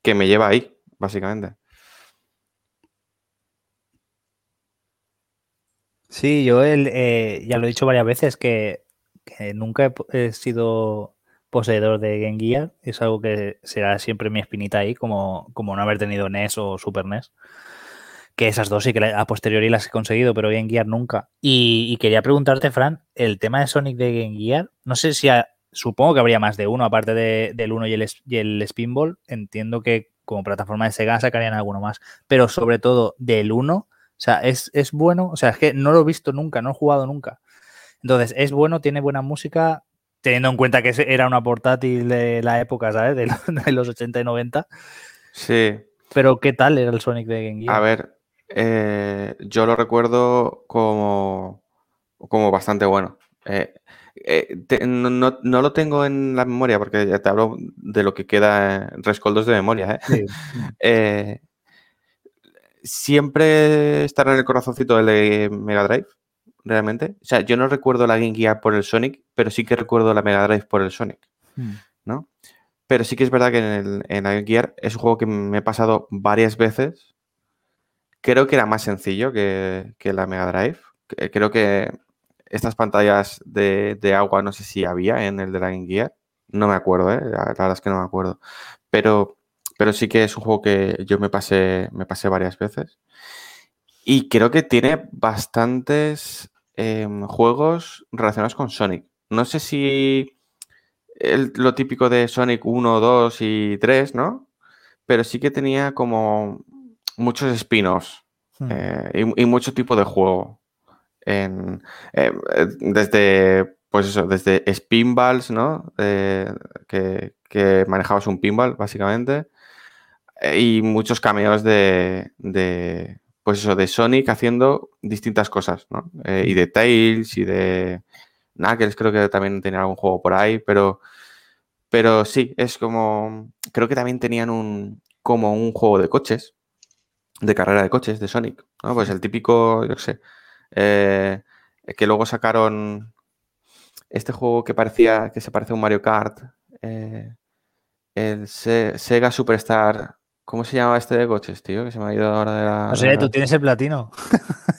que me lleva ahí, básicamente. Sí, yo eh, ya lo he dicho varias veces que, nunca he, sido poseedor de Game Gear. Es algo que será siempre mi espinita ahí, como, como no haber tenido NES o Super NES que esas dos sí que a posteriori las he conseguido, pero Game Gear nunca. Y, quería preguntarte, Fran, el tema de Sonic de Game Gear, no sé si supongo que habría más de uno, aparte del uno y el, y el Spinball. Entiendo que como plataforma de Sega sacarían alguno más, pero sobre todo del uno, o sea, es, es bueno, o sea, es que no lo he visto nunca, no he jugado nunca. Entonces, es bueno, tiene buena música, teniendo en cuenta que era una portátil de la época, ¿sabes? De, (laughs) de los 80 y 90. Sí. Pero, ¿qué tal era el Sonic de Game Gear? A ver, eh, yo lo recuerdo como, como bastante bueno. Eh, eh, te- no, no- no lo tengo en la memoria porque ya te hablo de lo que queda en rescoldos de memoria. Sí. (laughs) Siempre estará en el corazoncito el de Mega Drive, realmente. O sea, yo no recuerdo la Game Gear por el Sonic, pero sí que recuerdo la Mega Drive por el Sonic, Mm. ¿no? Pero sí que es verdad que en, el, en la Game Gear es un juego que me he pasado varias veces. Creo que era más sencillo que, que la Mega Drive. Que- Creo que estas pantallas de, de agua no sé si había en el de la Game Gear. No me acuerdo, ¿eh? La, verdad es que no me acuerdo. Pero, pero sí que es un juego que yo me pasé, me pasé varias veces. Y creo que tiene bastantes em, juegos relacionados con Sonic. No sé si lo típico de Sonic 1, 2 y 3, ¿no? Pero sí que tenía como muchos spin-offs Mm. eh, y, y mucho tipo de juego. En, eh, eh, desde, pues eso, desde spinballs, ¿no? Eh, que, que manejabas un pinball, básicamente. eh, y muchos cameos de, de, pues eso, de Sonic haciendo distintas cosas, ¿no? Y de Tails y de Knuckles, creo que también tenía algún juego por ahí, pero, pero sí, es como, creo que también tenían un, como un juego de coches, de carrera de coches, de Sonic, ¿no? Pues el típico, yo qué sé, eh, que luego sacaron este juego que parecía, que se parece a un Mario Kart, eh, el Se- Sega Superstar, ¿cómo se llamaba este de coches, tío? Que se me ha ido ahora de la... No sé, la- tú tienes el platino. (laughs)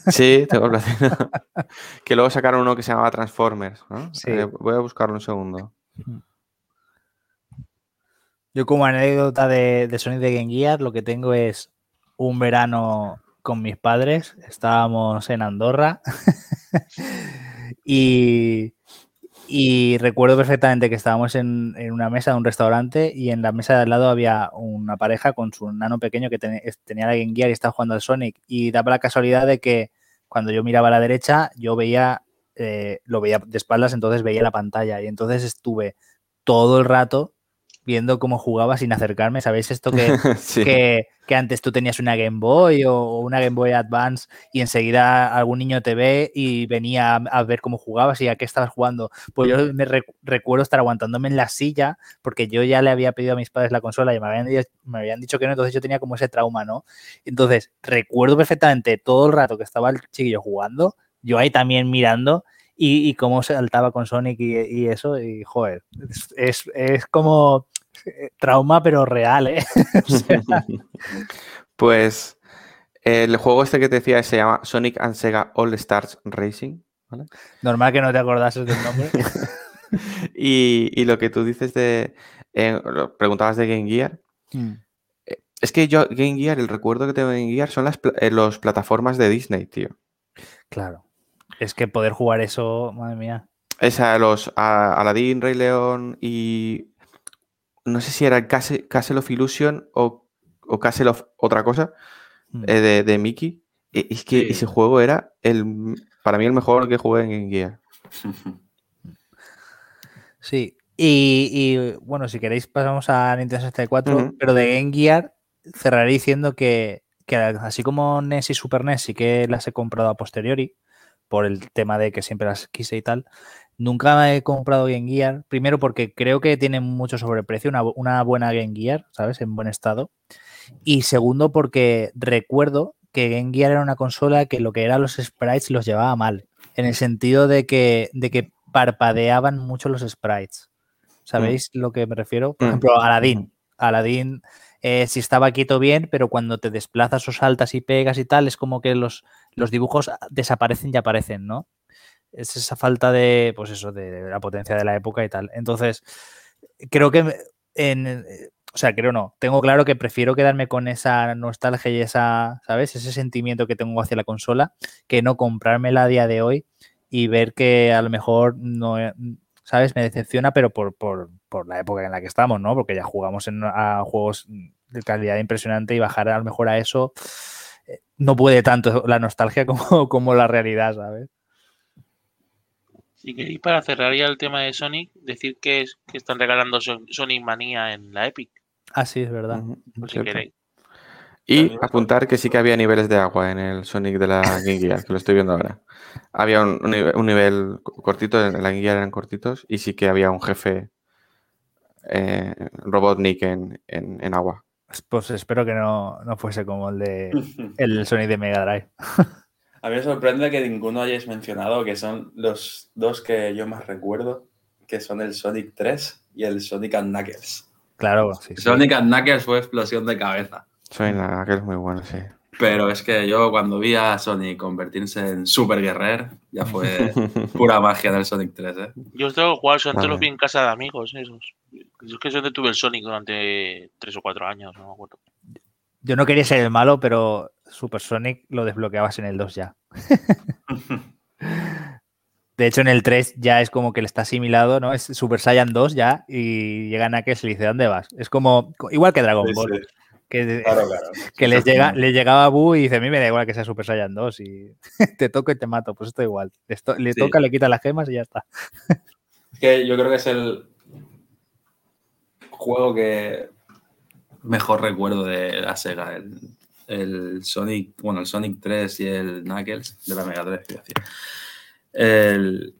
Sí, tengo el (laughs) platino. (laughs) que luego sacaron uno que se llamaba Transformers, ¿no? Sí. Eh, voy a buscarlo un segundo. Yo como anécdota de, de Sonic de Game Gear, lo que tengo es un verano con mis padres, estábamos en Andorra. (laughs) Y, recuerdo perfectamente que estábamos en, una mesa de un restaurante y en la mesa de al lado había una pareja con su nano pequeño que ten- tenía la Game y estaba jugando al Sonic. Y daba la casualidad de que cuando yo miraba a la derecha yo veía, eh, lo veía de espaldas, entonces veía la pantalla. Y entonces estuve todo el rato viendo cómo jugaba sin acercarme. ¿Sabéis esto que, (laughs) sí. que, que antes tú tenías una Game Boy o, una Game Boy Advance y enseguida algún niño te ve y venía a, a ver cómo jugabas y a qué estabas jugando? Pues yo me re- recuerdo estar aguantándome en la silla porque yo ya le había pedido a mis padres la consola y me habían, me habían dicho que no, entonces yo tenía como ese trauma, ¿no? Entonces recuerdo perfectamente todo el rato que estaba el chiquillo jugando, yo ahí también mirando y, y cómo saltaba con Sonic y, y eso, y joder, es, es, es como trauma pero real, ¿eh? (laughs) O sea, (laughs) Pues el juego este que te decía se llama Sonic and Sega All Stars Racing. ¿vale? normal que no te acordases del nombre. (laughs) Y, y lo que tú dices de. eh, preguntabas de Game Gear. Mm. Es que yo, Game Gear, el recuerdo que tengo de Game Gear son las eh, los plataformas de Disney, tío. Claro. Es que poder jugar eso, madre mía. Esa, los a- Aladdin, Rey León y. No sé si era Castle, Castle of Illusion o, o Castle of otra cosa Mm. eh, de, de Mickey. E- Es que Sí. ese juego era el para mí el mejor que jugué en Gear. (laughs) Sí. Y, y, bueno, si queréis pasamos a Nintendo 64, Ujú. pero de Game Gear cerraré diciendo que, que así como NES y Super NES sí que las he comprado a posteriori por el tema de que siempre las quise y tal. Nunca he comprado Game Gear, primero porque creo que tienen mucho sobreprecio, una, bu- una buena Game Gear, ¿sabes? En buen estado. Y segundo porque recuerdo que Game Gear era una consola que lo que eran los sprites los llevaba mal, en el sentido de que, de que parpadeaban mucho los sprites. ¿Sabéis lo que me refiero? Por Mm. ejemplo, Aladdin. Aladdin, eh, si estaba quieto bien, pero cuando te desplazas o saltas y pegas y tal, es como que los, los dibujos desaparecen y aparecen, ¿no? Es esa falta de, pues eso, de la potencia de la época y tal. Entonces, creo que en, eh, o sea, creo no, tengo claro que prefiero quedarme con esa nostalgia y esa, ¿sabes? Ese sentimiento que tengo hacia la consola, que no comprármela a día de hoy y ver que a lo mejor no, ¿sabes? Me decepciona, pero por, por, por la época en la que estamos, ¿no? Porque ya jugamos en, a juegos de calidad impresionante y bajar a lo mejor a eso eh, no puede tanto la nostalgia (laughs) como, como la realidad, ¿sabes? Si queréis para cerrar ya el tema de Sonic, decir que, es, que están regalando Son- Sonic Manía en la Epic, Ah, sí, es verdad. Si queréis. Y apuntar que sí que había niveles de agua en el Sonic de la (laughs) Game Gear, que lo estoy viendo ahora. Había un, un nive- un nivel cortito, en la Game Gear eran cortitos, y sí que había un jefe eh, Robotnik en, en, en agua. Pues espero que no, no fuese como el de (laughs) el Sonic de Mega Drive. (laughs) A mí me sorprende que ninguno hayáis mencionado que son los dos que yo más recuerdo, que son el Sonic 3 y el Sonic and Knuckles. Claro, sí, sí. Sonic and Knuckles fue explosión de cabeza. Sonic, la- aquel es muy bueno, sí. Pero es que yo cuando vi a Sonic convertirse en Super Guerrer, ya fue (laughs) pura magia del Sonic 3, ¿eh? Yo os tengo jugar, son todos Vale. los vi en casa de amigos, esos. Yo es que yo tuve el Sonic durante tres o cuatro años, no me acuerdo. Yo no quería ser el malo, pero Super Sonic lo desbloqueabas en el 2 ya. (laughs) De hecho, en el 3 ya es como que le está asimilado, ¿no? Es Super Saiyan 2 ya y llegan a que se le dice, ¿dónde vas? Es como, igual que Dragon Sí, Ball, sí. que, Claro, claro. que les llega, le llegaba a Buu y dice, a mí me da igual que sea Super Saiyan 2 y (laughs) te toco y te mato, pues esto igual. Esto- le Sí. toca, le quita las gemas y ya está. Es que yo creo que es el juego que mejor recuerdo de la Sega. El, el Sonic, bueno, el Sonic 3 y el Knuckles de la Mega Drive. quiero decir. El,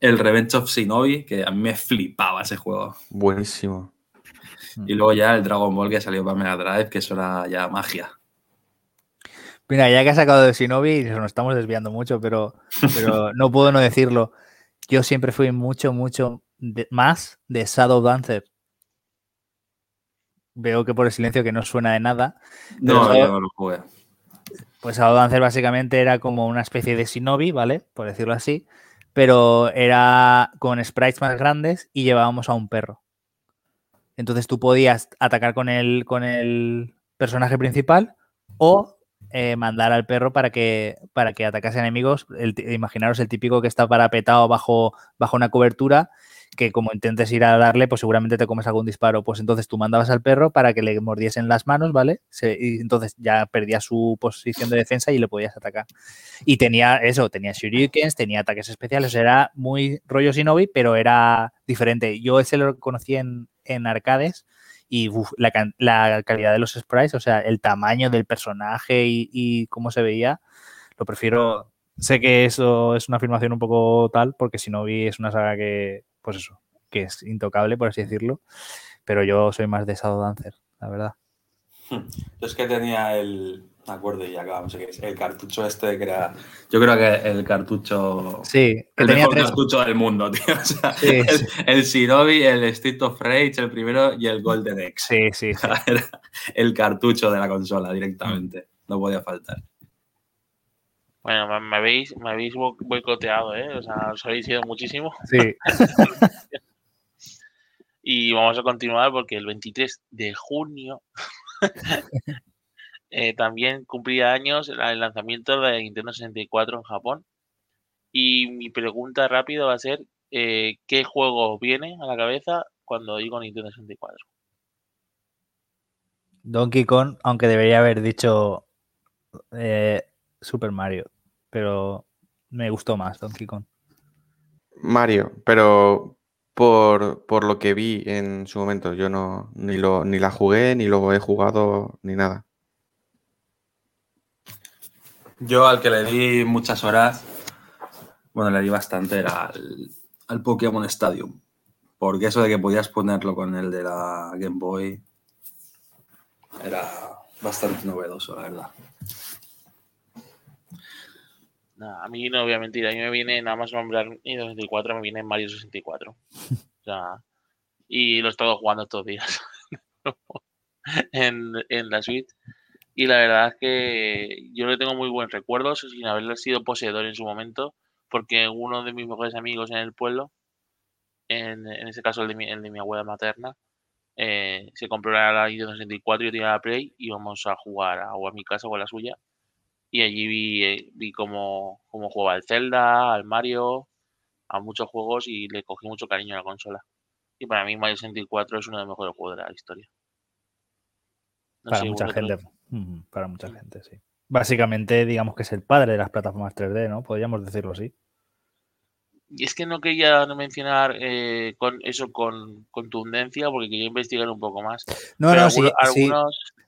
el Revenge of Shinobi, que a mí me flipaba ese juego. Buenísimo. Y luego ya el Dragon Ball que salió para Mega Drive, que eso era ya magia. Mira, ya que has sacado de Shinobi, nos estamos desviando mucho, pero, pero (laughs) no puedo no decirlo. Yo siempre fui mucho, mucho de- más de Shadow Dancer. Veo que por el silencio que no suena de nada. No, yo no lo jugué. Pues Shadow Dancer básicamente era como una especie de Shinobi, ¿vale? Por decirlo así. Pero era con sprites más grandes y llevábamos a un perro. Entonces tú podías atacar con el, con el personaje principal o eh, mandar al perro para que, para que atacase enemigos. El imaginaros el típico que está parapetado bajo, bajo una cobertura, que como intentes ir a darle, pues seguramente te comes algún disparo. Pues entonces tú mandabas al perro para que le mordiesen las manos, ¿vale? Y entonces ya perdía su posición de defensa y le podías atacar. Y tenía eso, tenía shurikens, tenía ataques especiales, era muy rollo Shinobi, pero era diferente. Yo ese lo conocí en, en arcades y la, calidad de los sprites, o sea, el tamaño del personaje y, cómo se veía, lo prefiero. Sé que eso es una afirmación un poco tal, porque Shinobi es una saga que, pues eso, que es intocable, por así decirlo, pero yo soy más de Shadow Dancer, la verdad. (laughs) Yo es que tenía el. Me acuerdo y acabamos el cartucho este que era. Yo creo que el cartucho. Sí, que el tenía mejor tres. cartucho del mundo, (laughs) tío. O sea, Sí, el, sí. el Shinobi, el Street of Rage, el primero y el Golden X. Sí, sí, sí. (laughs) Era el cartucho de la consola directamente. No podía faltar. Bueno, me, me habéis, me habéis bo- boicoteado, ¿eh? O sea, os habéis ido muchísimo. sí. (laughs) Y vamos a continuar porque el 23 de junio eh, también cumplía años el lanzamiento de Nintendo 64 en Japón. Y mi pregunta rápida va a ser, eh, ¿qué juego viene a la cabeza cuando digo Nintendo 64? Donkey Kong, aunque debería haber dicho eh, Super Mario, pero me gustó más Donkey Kong. Mario, pero por, por lo que vi en su momento, yo no ni lo ni la jugué, ni lo he jugado, ni nada. Yo al que le di muchas horas, bueno, le di bastante, era al, Pokémon Stadium. Porque eso de que podías ponerlo con el de la Game Boy era bastante novedoso, la verdad. A mí no voy a mentir, a mí me viene nada más nombrar Nintendo 64, me viene Mario 64. O sea, y lo he estado jugando estos días (laughs) en, en la suite. Y la verdad es que yo le tengo muy buen recuerdo, sin haberle sido poseedor en su momento, porque uno de mis mejores amigos en el pueblo, en, en este caso el de mi, el de mi abuela materna, eh, se compró la Nintendo 64 y yo tenía la Play y íbamos a jugar a, o a mi casa o a la suya. Y allí vi, eh, vi cómo, cómo jugaba al Zelda, al Mario, a muchos juegos y le cogí mucho cariño a la consola. Y para mí Mario 64 es uno de los mejores juegos de la historia. No Para mucha gente. Para mucha gente, sí. Básicamente, digamos que es el padre de las plataformas 3D, ¿no? Podríamos decirlo así. Y es que no quería no mencionar eh, con eso con contundencia porque quería investigar un poco más. No, Pero no, sí,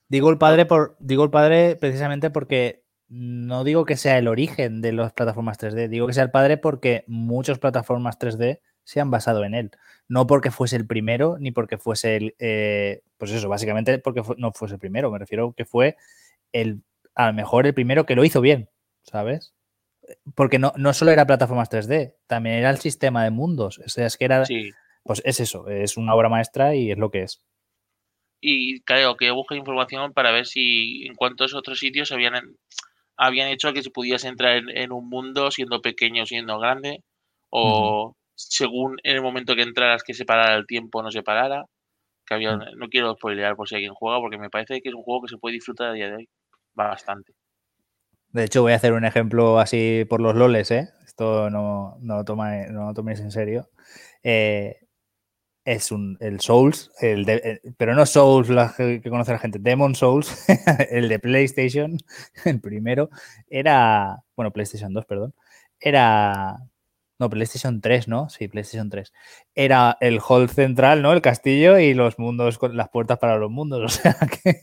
Digo el padre por, digo el padre precisamente porque no digo que sea el origen de las plataformas 3D, digo que sea el padre porque muchas plataformas 3D se han basado en él. No porque fuese el primero, ni porque fuese el. eh, pues eso, básicamente porque fu- no fuese el primero. Me refiero que fue el, a lo mejor el primero que lo hizo bien, ¿sabes? Porque no, no solo era plataformas 3D, también era el sistema de mundos. O sea, es que era. Sí. Pues es eso, es una obra maestra y es lo que es. Y claro, que busca información para ver si en cuántos otros sitios habían, habían hecho que se pudiese entrar en, en un mundo siendo pequeño, siendo grande, o según en el momento que entraras que se parara el tiempo no se parara. Que había, Mm. No quiero spoilear por si alguien juega, porque me parece que es un juego que se puede disfrutar a día de hoy bastante. De hecho, voy a hacer un ejemplo así por los loles, ¿eh? Esto no, no, lo, toma- no lo toméis en serio. Eh, es un, el Souls, el de- eh, pero no Souls la que que conoce la gente, Demon Souls, (laughs) el de PlayStation, (laughs) el primero, era, bueno, PlayStation 2, perdón, era, no, PlayStation 3, ¿no? Sí, PlayStation 3. Era el hall central, ¿no? El castillo y los mundos, con las puertas para los mundos, (laughs) o sea que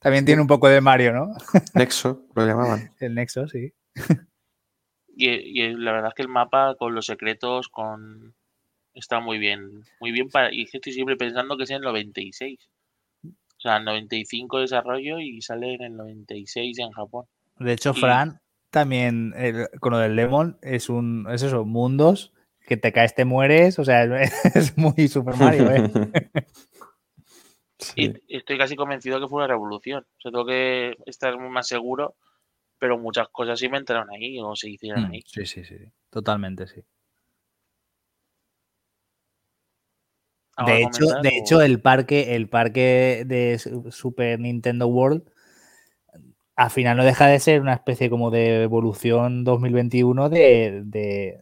también tiene un poco de Mario, ¿no? (laughs) Nexo, lo llamaban. El Nexo, sí. (laughs) Y, y la verdad es que el mapa con los secretos con está muy bien, muy bien para y es que estoy siempre pensando que es en el 96. O sea, 95 de desarrollo y sale en el 96 en Japón. De hecho, Y- Fran también el- con lo del Lemon es un es eso, mundos que te caes, te mueres, o sea, (laughs) es muy Super Mario, ¿eh? Sí. Y estoy casi convencido que fue una revolución. O sea, tengo que estar más seguro, pero muchas cosas se inventaron ahí o se hicieron Mm, ahí. Sí, sí, sí, totalmente, sí. ¿Algo De hecho, comentar de o- hecho, el parque, el parque de Su- Super Nintendo World al final no deja de ser una especie como de evolución 2021 de, de,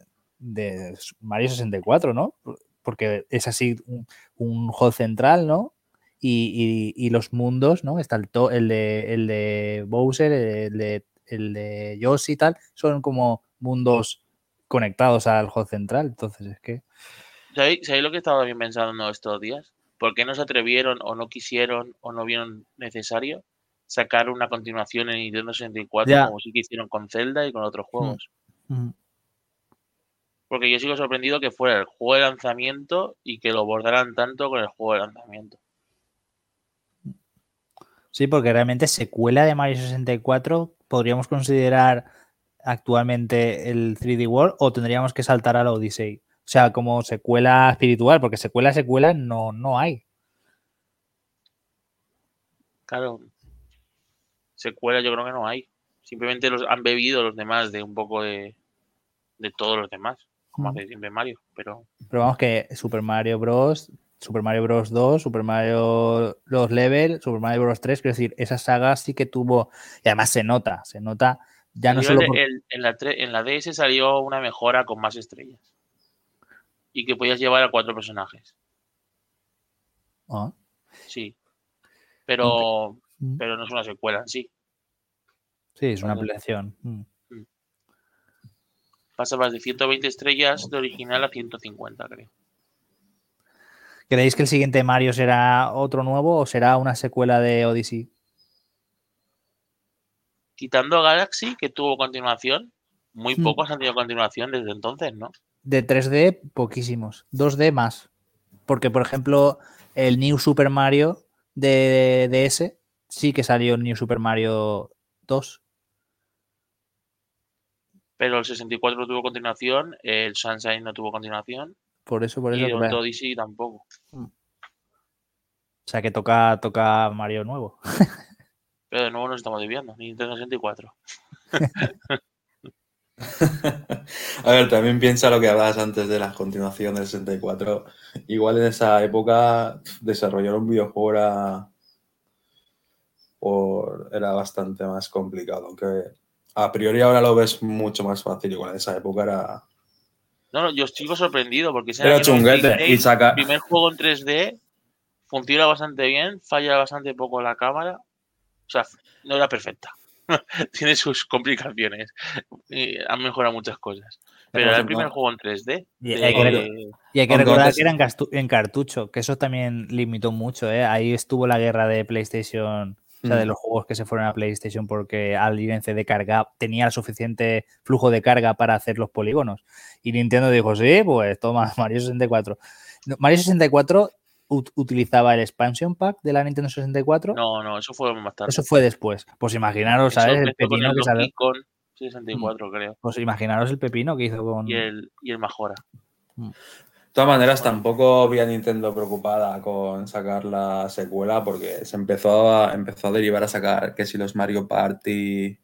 Mario 64, ¿no? Porque es así un, un central, ¿no? Y, y- y los mundos, ¿no? Está el, el, de, el de Bowser, el de, el de Yoshi y tal, son como mundos conectados al hall central. Entonces es que... ¿Sabéis, sabéis lo que estaba bien pensando estos días? ¿Por qué no se atrevieron o no quisieron o no vieron necesario sacar una continuación en Nintendo 64 Ya. como sí que hicieron con Zelda y con otros juegos? Porque yo sigo sorprendido que fuera el juego de lanzamiento y que lo bordaran tanto con el juego de lanzamiento. Sí, porque realmente secuela de Mario 64 podríamos considerar actualmente el 3D World o tendríamos que saltar a la Odyssey. O sea, como secuela espiritual, porque secuela, secuela no, no hay. Claro, secuela yo creo que no hay. Simplemente los han bebido los demás de un poco de, de todos los demás, como hace siempre Mario. Pero Pero vamos que Super Mario Bros., Super Mario Bros. 2, Super Mario Los Level, Super Mario Bros. 3, quiero decir, esa saga sí que tuvo, y además se nota, se nota ya no solo por- el- en, la tre- en la DS salió una mejora con más estrellas. Y que podías llevar a cuatro personajes. Ah, Sí. Pero, mm. pero no es una secuela en sí. Sí, es una ampliación. mm. Pasabas de 120 estrellas de original a 150, creo. ¿Creéis que el siguiente Mario será otro nuevo o será una secuela de Odyssey? Quitando Galaxy, que tuvo continuación, muy Hmm. pocos han tenido continuación desde entonces, ¿no? De 3D, poquísimos. 2D más. Porque, por ejemplo, el New Super Mario de DS sí que salió el New Super Mario 2. Pero el 64 tuvo continuación, el Sunshine no tuvo continuación Por eso, por y eso. el que- Odyssey tampoco. O sea que toca, toca Mario nuevo. (laughs) Pero de nuevo nos estamos desviando. Nintendo 64. (laughs) A ver, también piensa lo que hablabas antes de la continuación del 64. Igual en esa época desarrollar un videojuego era, por- era bastante más complicado, aunque a priori ahora lo ves mucho más fácil. Igual en esa época era... No, no, yo sigo sorprendido porque en Era el chunguete 96, y saca... primer juego en 3D, funciona bastante bien, falla bastante poco la cámara. O sea, no era perfecta. (laughs) tiene sus complicaciones. Y han mejorado muchas cosas. Pero era el primer juego en 3D. Y de- hay que- Y hay que Aunque recordar que era en, en cartucho, que eso también limitó mucho. ¿eh? Ahí estuvo la guerra de PlayStation, o sea, de Mm. los juegos que se fueron a PlayStation porque al ir en CD carga tenía el suficiente flujo de carga para hacer los polígonos. Y Nintendo dijo, sí, pues toma, (laughs) Mario 64. No, Mario 64 ut- utilizaba el expansion pack de la Nintendo 64. No, no, eso fue más tarde. Eso fue después. Pues imaginaros, Eso ¿sabes? El con pepino que salió. Kong 64, creo. Pues imaginaros el pepino que hizo con. Y el, y el Majora. De todas maneras, tampoco había Nintendo preocupada con sacar la secuela porque se empezó a, empezó a derivar a sacar que si los Mario Party,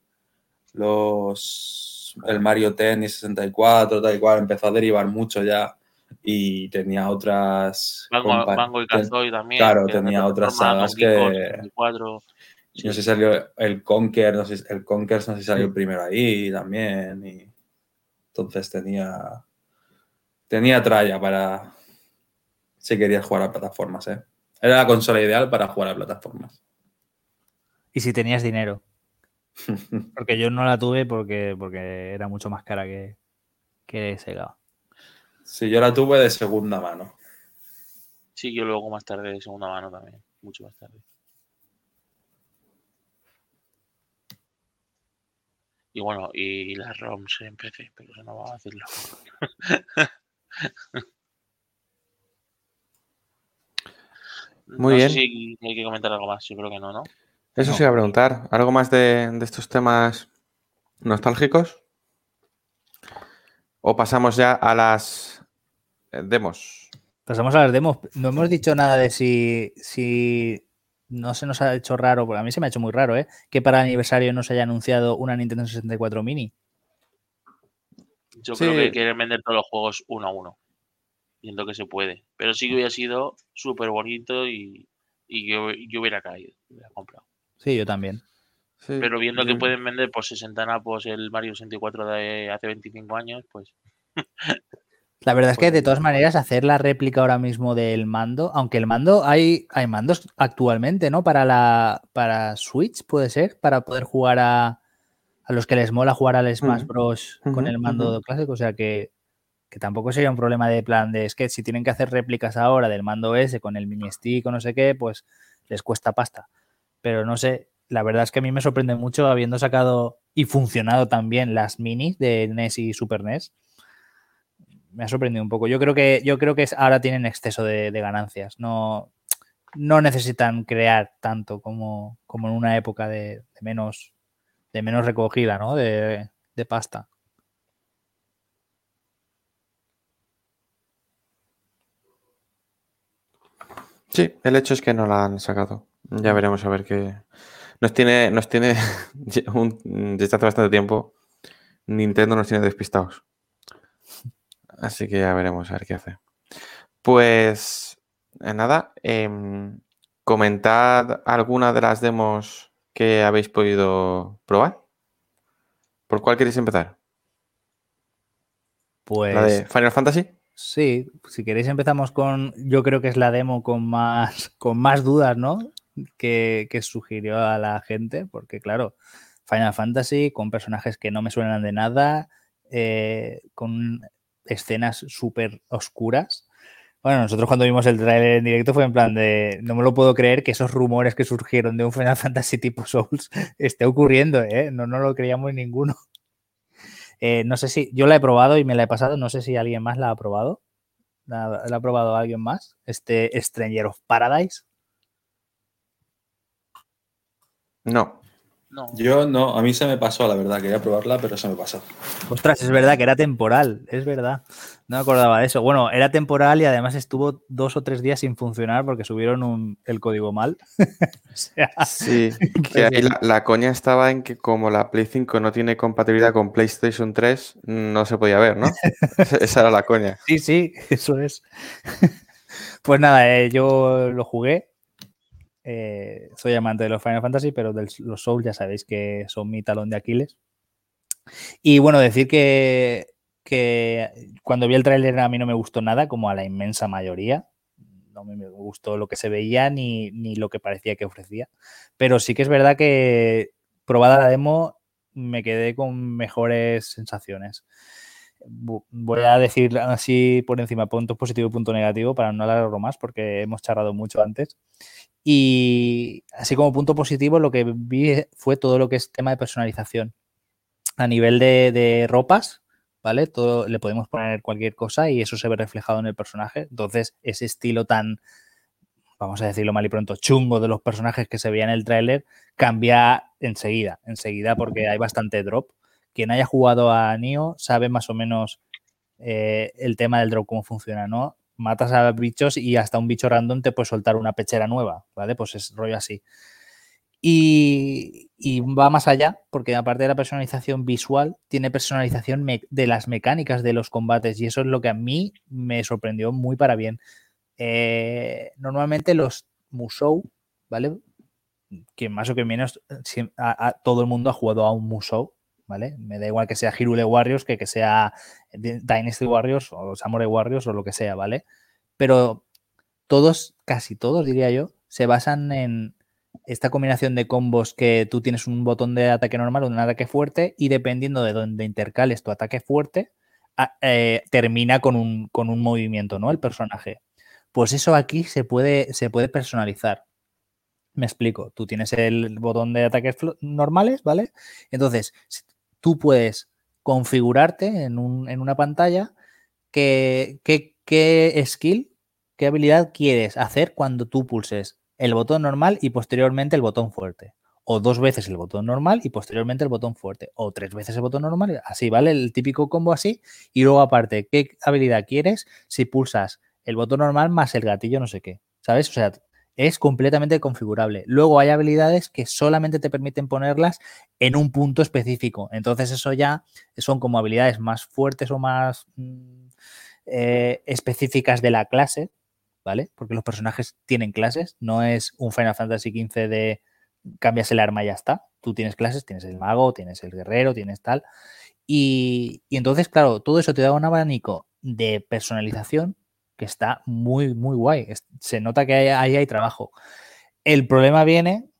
los el Mario Tennis 64, tal y cual, empezó a derivar mucho ya y tenía otras Mango y Kazooie también. claro, de tenía otras sagas que- 64. Y no sé si salió el Conker, no sé, el Conker no sé si salió primero ahí también. Y entonces tenía tenía tralla para si querías jugar a plataformas, ¿eh? Era la consola ideal para jugar a plataformas. Y si tenías dinero. (laughs) Porque yo no la tuve porque, porque era mucho más cara que, que Sega. Sí, yo la tuve de segunda mano. Sí, yo luego más tarde de segunda mano también. Mucho más tarde. Y bueno, y las ROMs en PC, pero eso no vamos a decirlo. (laughs) (laughs) Muy no bien. sé si hay que comentar algo más, yo creo que no, ¿no? Eso No. sí, a preguntar. ¿Algo más de, de estos temas nostálgicos? ¿O pasamos ya a las eh, demos? Pasamos a las demos. No hemos dicho nada de si, si no se nos ha hecho raro, porque a mí se me ha hecho muy raro, ¿eh? Que para el aniversario no se haya anunciado una Nintendo 64 Mini. Yo Sí. creo que quieren vender todos los juegos uno a uno. Siento que se puede. Pero sí que hubiera sido súper bonito y, y yo, yo hubiera caído, hubiera comprado. Sí, yo también. Sí, Pero viendo que pueden vender por 60 napos el Mario 64 de hace 25 años, pues (laughs) La verdad es que de Pues- todas maneras hacer la réplica ahora mismo del mando, aunque el mando hay, hay mandos actualmente, ¿no? Para la para Switch puede ser, para poder jugar a, a los que les mola jugar al Smash. Bros con el mando clásico, o sea que, que tampoco sería un problema de plan de que si tienen que hacer réplicas ahora del mando ese con el mini stick o no sé qué, pues les cuesta pasta. Pero no sé, la verdad es que a mí me sorprende mucho habiendo sacado y funcionado también las minis de NES y Super NES me ha sorprendido un poco. Yo creo que, yo creo que ahora tienen exceso de, de ganancias. No, no necesitan crear tanto como, como en una época de, de menos, de menos recogida, ¿no? De, de pasta. Sí, el hecho es que no la han sacado. Ya veremos a ver qué. Nos tiene, nos tiene (laughs) un- desde hace bastante tiempo. Nintendo nos tiene despistados. Así que ya veremos a ver qué hace. Pues eh, nada, em, comentad alguna de las demos que habéis podido probar. ¿Por cuál queréis empezar? Pues ¿La de Final Fantasy? sí, si queréis empezamos con, yo creo que es la demo con más, (laughs) con más dudas, ¿no? Que, que sugirió a la gente, porque claro, Final Fantasy con personajes que no me suenan de nada, eh, con escenas súper oscuras. Bueno, nosotros cuando vimos el trailer en directo fue en plan de, no me lo puedo creer que esos rumores que surgieron de un Final (laughs) Fantasy tipo Souls esté ocurriendo, ¿eh? No, no lo creíamos ninguno. (laughs) Eh, no sé si, yo la he probado y me la he pasado, no sé si alguien más la ha probado. ¿La, la ha probado alguien más? Este Stranger of Paradise. No. No. Yo no, a mí se me pasó, la verdad, quería probarla, pero se me pasó. Ostras, es verdad que era temporal, es verdad. No me acordaba de eso. Bueno, era temporal y además estuvo dos o tres días sin funcionar porque subieron un- el código mal. (laughs) o sea, Sí, (laughs) que ahí la, la coña estaba en que como la Play 5 no tiene compatibilidad con PlayStation 3, no se podía ver, ¿no? Esa (laughs) esa era la coña. sí, sí, eso es. pues nada, eh, yo lo jugué. Eh, soy amante de los Final Fantasy, pero de los Souls ya sabéis que son mi talón de Aquiles. Y bueno, decir que, que cuando vi el tráiler a mí no me gustó nada, como a la inmensa mayoría. No me gustó lo que se veía ni, ni lo que parecía que ofrecía. Pero sí que es verdad que probada la demo, me quedé con mejores sensaciones. Voy a decir así por encima punto positivo y punto negativo para no alargarlo más porque hemos charlado mucho antes. Y así como punto positivo, lo que vi fue todo lo que es tema de personalización. A nivel de, de ropas, ¿vale? Todo, le podemos poner cualquier cosa y eso se ve reflejado en el personaje. Entonces, ese estilo tan, vamos a decirlo mal y pronto, chungo de los personajes que se veía en el tráiler, cambia enseguida, enseguida porque hay bastante drop. Quien haya jugado a Nio sabe más o menos eh, el tema del drop, cómo funciona, ¿no? Matas a bichos y hasta un bicho random te puede soltar una pechera nueva, ¿vale? Pues es rollo así. Y, va más allá, porque aparte de la personalización visual, tiene personalización de las mecánicas de los combates y eso es lo que a mí me sorprendió muy para bien. Eh, normalmente los Musou, ¿vale? Que más o que menos todo el mundo ha jugado a un Musou, ¿vale? Me da igual que sea Hirule Warriors que que sea Dynasty Warriors o Samurai Warriors o lo que sea, ¿vale? Pero todos, casi todos diría yo, se basan en, esta combinación de combos que tú tienes un botón de ataque normal o un ataque fuerte y dependiendo de dónde intercales tu ataque fuerte, eh, termina con un, con un, movimiento, ¿no? El personaje. Pues eso aquí se puede, se puede personalizar. Me explico. Tú tienes el botón de ataques normales, ¿vale? Entonces, tú puedes configurarte en, un, en una pantalla qué, qué skill, qué habilidad quieres hacer cuando tú pulses el botón normal y posteriormente el botón fuerte. O dos veces el botón normal y posteriormente el botón fuerte. O tres veces el botón normal, así, ¿vale? El típico combo así. Y luego aparte, ¿qué habilidad quieres si pulsas el botón normal más el gatillo no sé qué? ¿Sabes? O sea, es completamente configurable. Luego hay habilidades que solamente te permiten ponerlas en un punto específico. Entonces eso ya son como habilidades más fuertes o más mm, eh, específicas de la clase, ¿vale? Porque los personajes tienen clases, no es un Final Fantasy XV de cambias el arma y ya está. Tú tienes clases, tienes el mago, tienes el guerrero, tienes tal. Y, entonces, claro, todo eso te da un abanico de personalización que está muy, muy guay. Se nota que ahí hay, trabajo. El problema viene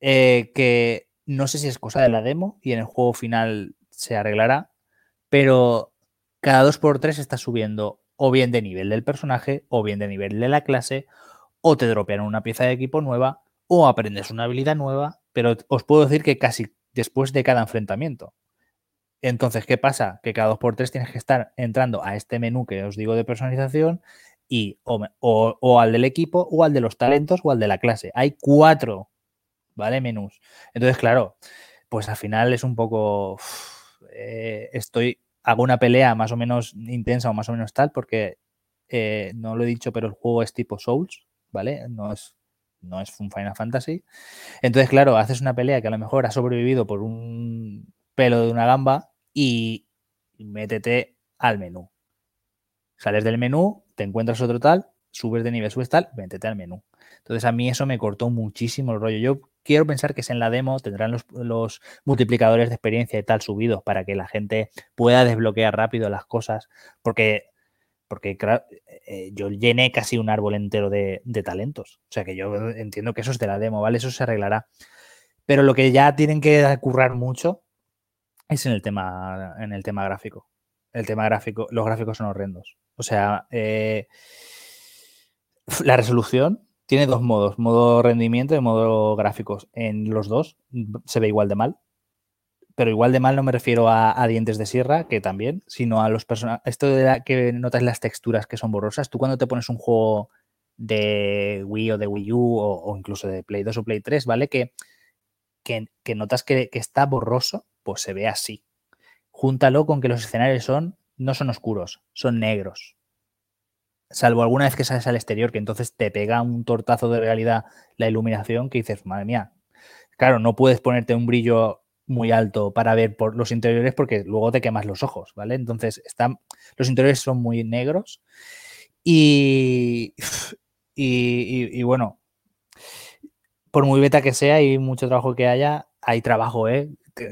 eh, que no sé si es cosa de la demo y en el juego final se arreglará, pero cada 2x3 está subiendo o bien de nivel del personaje, o bien de nivel de la clase, o te dropean una pieza de equipo nueva, o aprendes una habilidad nueva, pero os puedo decir que casi después de cada enfrentamiento. Entonces, ¿qué pasa? Que cada 2x3 tienes que estar entrando a este menú que os digo de personalización y o, al del equipo, o al de los talentos, o al de la clase. Hay cuatro, ¿vale? Menús. Entonces, claro, pues al final es un poco... Eh, estoy hago una pelea más o menos intensa o más o menos tal, porque eh, no lo he dicho, pero el juego es tipo Souls, ¿vale? No es, no es un Final Fantasy. Entonces, claro, haces una pelea que a lo mejor ha sobrevivido por un pelo de una gamba y métete al menú. Sales del menú, te encuentras otro tal, subes de nivel, subes tal, métete al menú. Entonces a mí eso me cortó muchísimo el rollo. Yo quiero pensar que es en la demo, tendrán los, multiplicadores de experiencia y tal subidos para que la gente pueda desbloquear rápido las cosas, porque, porque eh, yo llené casi un árbol entero de, talentos. O sea que yo entiendo que eso es de la demo, ¿vale? Eso se arreglará. Pero lo que ya tienen que currar mucho es en el tema, en el tema gráfico. El tema gráfico, los gráficos son horrendos. O sea, eh, la resolución tiene dos modos, modo rendimiento y modo gráficos. En los dos se ve igual de mal. Pero igual de mal no me refiero a, dientes de sierra, que también, sino a los personajes. Esto de que notas las texturas que son borrosas. Tú cuando te pones un juego de Wii o de Wii U o, incluso de Play 2 o Play 3, ¿vale? Que, que, notas que, está borroso, pues se ve así. Júntalo con que los escenarios son, no son oscuros, son negros salvo alguna vez que sales al exterior, que entonces te pega un tortazo de realidad la iluminación, que dices, madre mía, claro, no puedes ponerte un brillo muy alto para ver por los interiores porque luego te quemas los ojos, ¿vale? Entonces, están, los interiores son muy negros y, y, bueno, por muy beta que sea y mucho trabajo que haya, hay trabajo, ¿eh?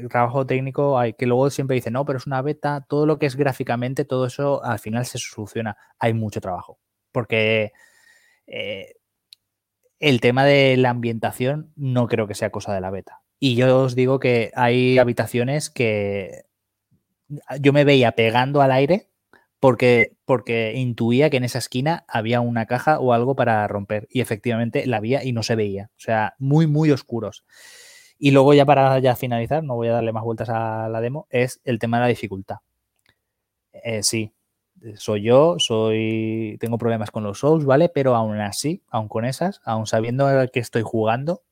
Trabajo técnico hay que luego siempre dicen, no, pero es una beta, todo lo que es gráficamente, todo eso al final se soluciona. Hay mucho trabajo, porque eh, El tema de la ambientación no creo que sea cosa de la beta. Y yo os digo que hay habitaciones que yo me veía pegando al aire porque, porque intuía que en esa esquina había una caja o algo para romper. Y efectivamente la había y no se veía. O sea, muy, muy oscuros. Y luego ya para ya finalizar, no voy a darle más vueltas a la demo, es el tema de la dificultad. Eh, sí, soy yo, soy tengo problemas con los Souls, ¿vale? Pero aún así, aún con esas, aún sabiendo que estoy jugando,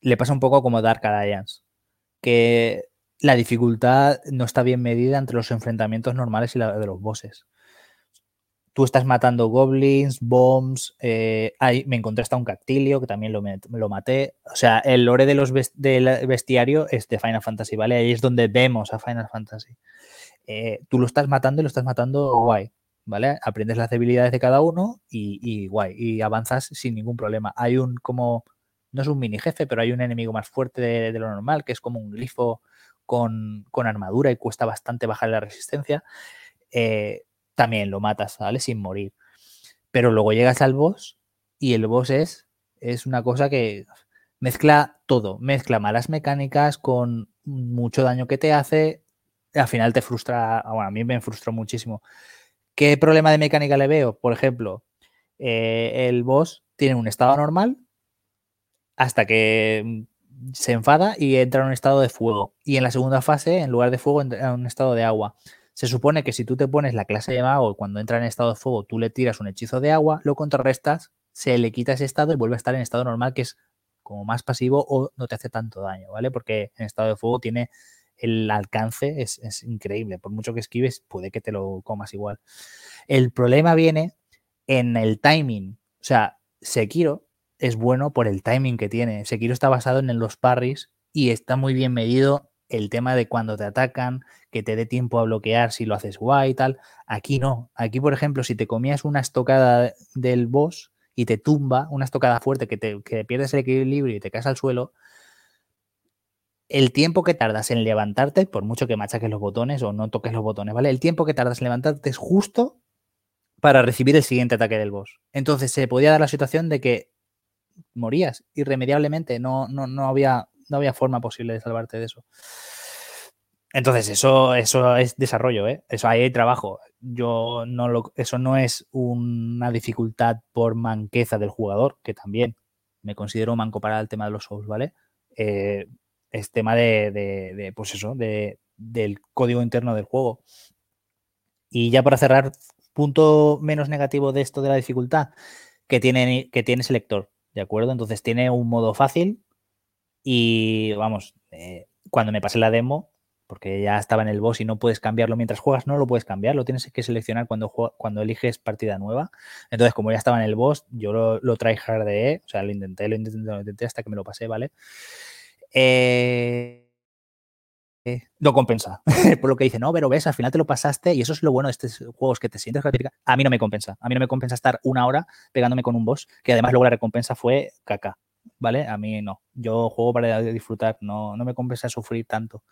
le pasa un poco como Dark Alliance, que la dificultad no está bien medida entre los enfrentamientos normales y la de los bosses. Tú estás matando goblins, bombs, eh, ahí me encontré hasta un cactilio que también lo, lo maté. O sea, el lore de los del bestiario es de Final Fantasy, ¿vale? Ahí es donde vemos a Final Fantasy. Eh, tú lo estás matando y lo estás matando guay, ¿vale? Aprendes las debilidades de cada uno y, guay, y avanzas sin ningún problema. Hay un como, no es un mini jefe, pero hay un enemigo más fuerte de, lo normal, que es como un glifo con, armadura y cuesta bastante bajar la resistencia. Eh, también lo matas, ¿vale? Sin morir. Pero luego llegas al boss y el boss es, es una cosa que mezcla todo, mezcla malas mecánicas con mucho daño que te hace, al final te frustra, bueno, a mí me frustró muchísimo. ¿Qué problema de mecánica le veo? Por ejemplo, eh, el boss tiene un estado normal hasta que se enfada y entra en un estado de fuego. Y en la segunda fase, en lugar de fuego, entra en un estado de agua. Se supone que si tú te pones la clase de mago y cuando entra en estado de fuego tú le tiras un hechizo de agua, lo contrarrestas, se le quita ese estado y vuelve a estar en estado normal, que es como más pasivo o no te hace tanto daño, ¿vale? Porque en estado de fuego tiene el alcance es, increíble. Por mucho que esquives, puede que te lo comas igual. El problema viene en el timing. O sea, Sekiro es bueno por el timing que tiene. Sekiro está basado en los parries y está muy bien medido el tema de cuando te atacan, que te dé tiempo a bloquear si lo haces guay y tal. Aquí no. Aquí, por ejemplo, si te comías una estocada del boss y te tumba, una estocada fuerte que, te, que pierdes el equilibrio y te caes al suelo, el tiempo que tardas en levantarte, por mucho que machaques los botones o no toques los botones, ¿vale? El tiempo que tardas en levantarte es justo para recibir el siguiente ataque del boss. Entonces se podía dar la situación de que morías irremediablemente, no, no, no, había, no había forma posible de salvarte de eso. Entonces, eso, eso es desarrollo, ¿eh? Eso ahí hay trabajo. Yo no lo, eso no es una dificultad por manqueza del jugador, que también me considero manco para el tema de los souls, ¿vale? Eh, es tema de, pues eso, de, del código interno del juego. Y ya para cerrar, punto menos negativo de esto de la dificultad, que tiene, que tiene selector, ¿de acuerdo? Entonces tiene un modo fácil y vamos, eh, cuando me pasé la demo, porque ya estaba en el boss y no puedes cambiarlo mientras juegas, no lo puedes cambiar, lo tienes que seleccionar cuando, cuando eliges partida nueva. Entonces, como ya estaba en el boss, yo lo, lo tryhardé, o sea, lo intenté, lo intenté, lo intenté hasta que me lo pasé, ¿vale? Eh, no compensa. (laughs) Por lo que dice, no, pero ves, al final te lo pasaste y eso es lo bueno de estos juegos que te sientes gratificado. A mí no me compensa. A mí no me compensa estar una hora pegándome con un boss, que además luego la recompensa fue caca. ¿Vale? A mí no. Yo juego para disfrutar, no, no me compensa sufrir tanto.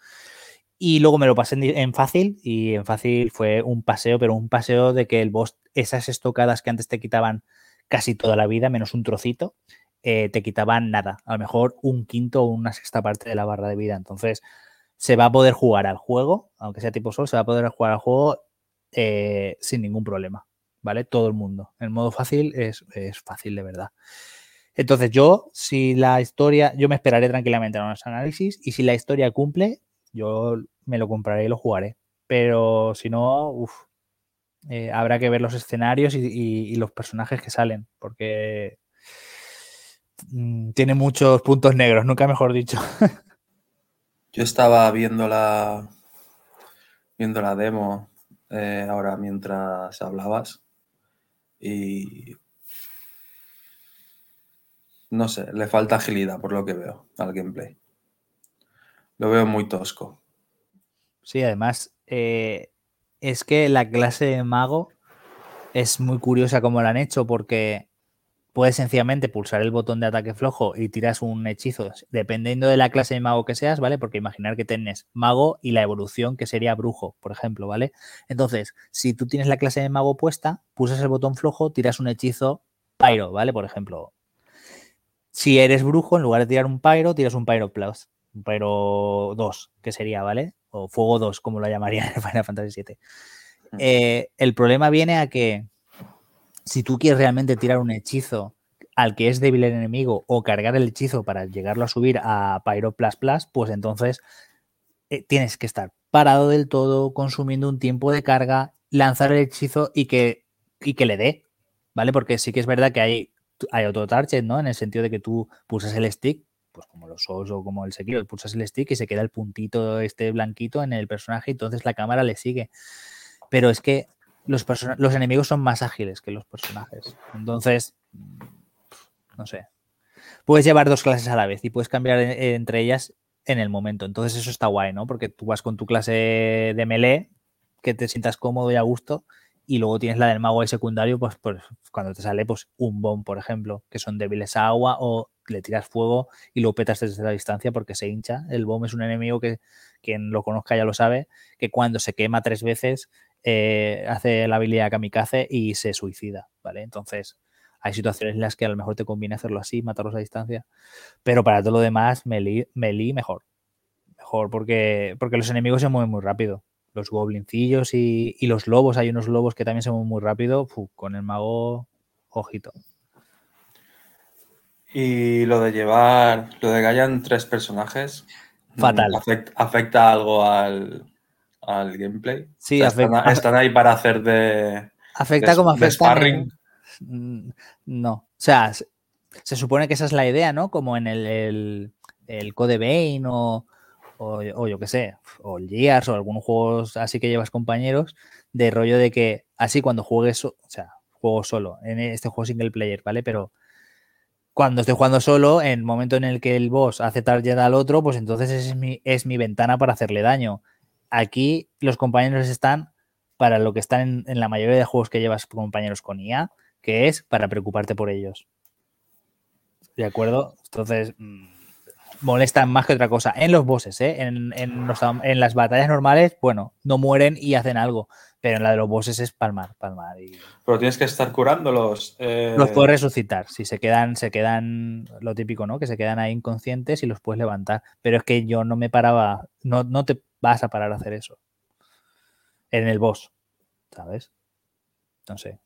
Y luego me lo pasé en, fácil y en fácil fue un paseo, pero un paseo de que el boss, esas estocadas que antes te quitaban casi toda la vida, menos un trocito, eh, te quitaban nada, a lo mejor un quinto o una sexta parte de la barra de vida. Entonces, se va a poder jugar al juego, aunque sea tipo sol, se va a poder jugar al juego eh, sin ningún problema, ¿vale? Todo el mundo. El modo fácil es, fácil de verdad. Entonces, yo, si la historia, yo me esperaré tranquilamente a los análisis y si la historia cumple, yo me lo compraré y lo jugaré. Pero si no, uff, eh, habrá que ver los escenarios y, los personajes que salen, porque Mm, tiene muchos puntos negros, nunca mejor dicho. (laughs) Yo estaba viendo la, viendo la demo eh, ahora mientras hablabas y no sé, le falta agilidad por lo que veo al gameplay. Lo veo muy tosco. Sí, además eh, es que la clase de mago es muy curiosa como la han hecho porque puedes sencillamente pulsar el botón de ataque flojo y tiras un hechizo, dependiendo de la clase de mago que seas, ¿vale? Porque imaginar que tienes mago y la evolución que sería brujo, por ejemplo, ¿vale? Entonces, si tú tienes la clase de mago puesta, pulsas el botón flojo, tiras un hechizo pyro, ¿vale? Por ejemplo, Si eres brujo, en lugar de tirar un Pyro, tiras un Pyro Plus. Un Pyro 2, que sería, ¿vale? O Fuego 2, como lo llamaría (laughs) en Final Fantasy VII. Mm. Eh, el problema viene a que si tú quieres realmente tirar un hechizo al que es débil el enemigo o cargar el hechizo para llegarlo a subir a Pyro Plus Plus, pues entonces eh, tienes que estar parado del todo, consumiendo un tiempo de carga, lanzar el hechizo y que, y que le dé, ¿vale? Porque sí que es verdad que hay, hay auto-target, ¿no? En el sentido de que tú pulsas el stick, pues como los Souls o como el Sekiro, pulsas el stick y se queda el puntito este blanquito en el personaje y entonces la cámara le sigue. Pero es que los, los enemigos son más ágiles que los personajes. Entonces, no sé. Puedes llevar dos clases a la vez y puedes cambiar entre ellas en el momento. Entonces eso está guay, ¿no? Porque tú vas con tu clase de melee, que te sientas cómodo y a gusto, y luego tienes la del mago ahí secundario, pues, pues cuando te sale pues un bomb, por ejemplo, que son débiles a agua o le tiras fuego y lo petas desde la distancia porque se hincha. El bomb es un enemigo que quien lo conozca ya lo sabe, que cuando se quema tres veces eh, hace la habilidad kamikaze y se suicida, ¿vale? Entonces hay situaciones en las que a lo mejor te conviene hacerlo así, matarlos a distancia, pero para todo lo demás, melee, melee mejor. Mejor porque, porque los enemigos se mueven muy rápido. Los goblincillos y, y los lobos, hay unos lobos que también se mueven muy rápido. Con el mago, ojito. Y lo de llevar, lo de que hayan tres personajes. mm, Fatal. ¿afect- ¿Afecta algo al, al gameplay? Sí, O sea, están, afecta- están ahí para hacer de. Afecta de- como de afecta. en sparring. Mm, No. O sea, se, se supone que esa es la idea, ¿no? Como en el, el, el Code Vein o, o, o yo qué sé, o el Gears o algunos juegos así que llevas compañeros, de rollo de que así cuando juegues, o sea, juego solo, en este juego single player, ¿vale? Pero cuando estoy jugando solo, en el momento en el que el boss hace target al otro, pues entonces es mi, es mi ventana para hacerle daño. Aquí los compañeros están para lo que están en, en la mayoría de juegos que llevas compañeros con IA, que es para preocuparte por ellos. ¿De acuerdo? Entonces, mm, molestan más que otra cosa. En los bosses, ¿eh? En, en los- en las batallas normales, bueno, no mueren y hacen algo. Pero en la de los bosses es palmar, palmar. Y Pero tienes que estar curándolos. eh, los puedes resucitar. Si se quedan, se quedan, lo típico, ¿no? Que se quedan ahí inconscientes y los puedes levantar. Pero es que yo no me paraba, no, no te vas a parar a hacer eso. En el boss, ¿sabes? No sé.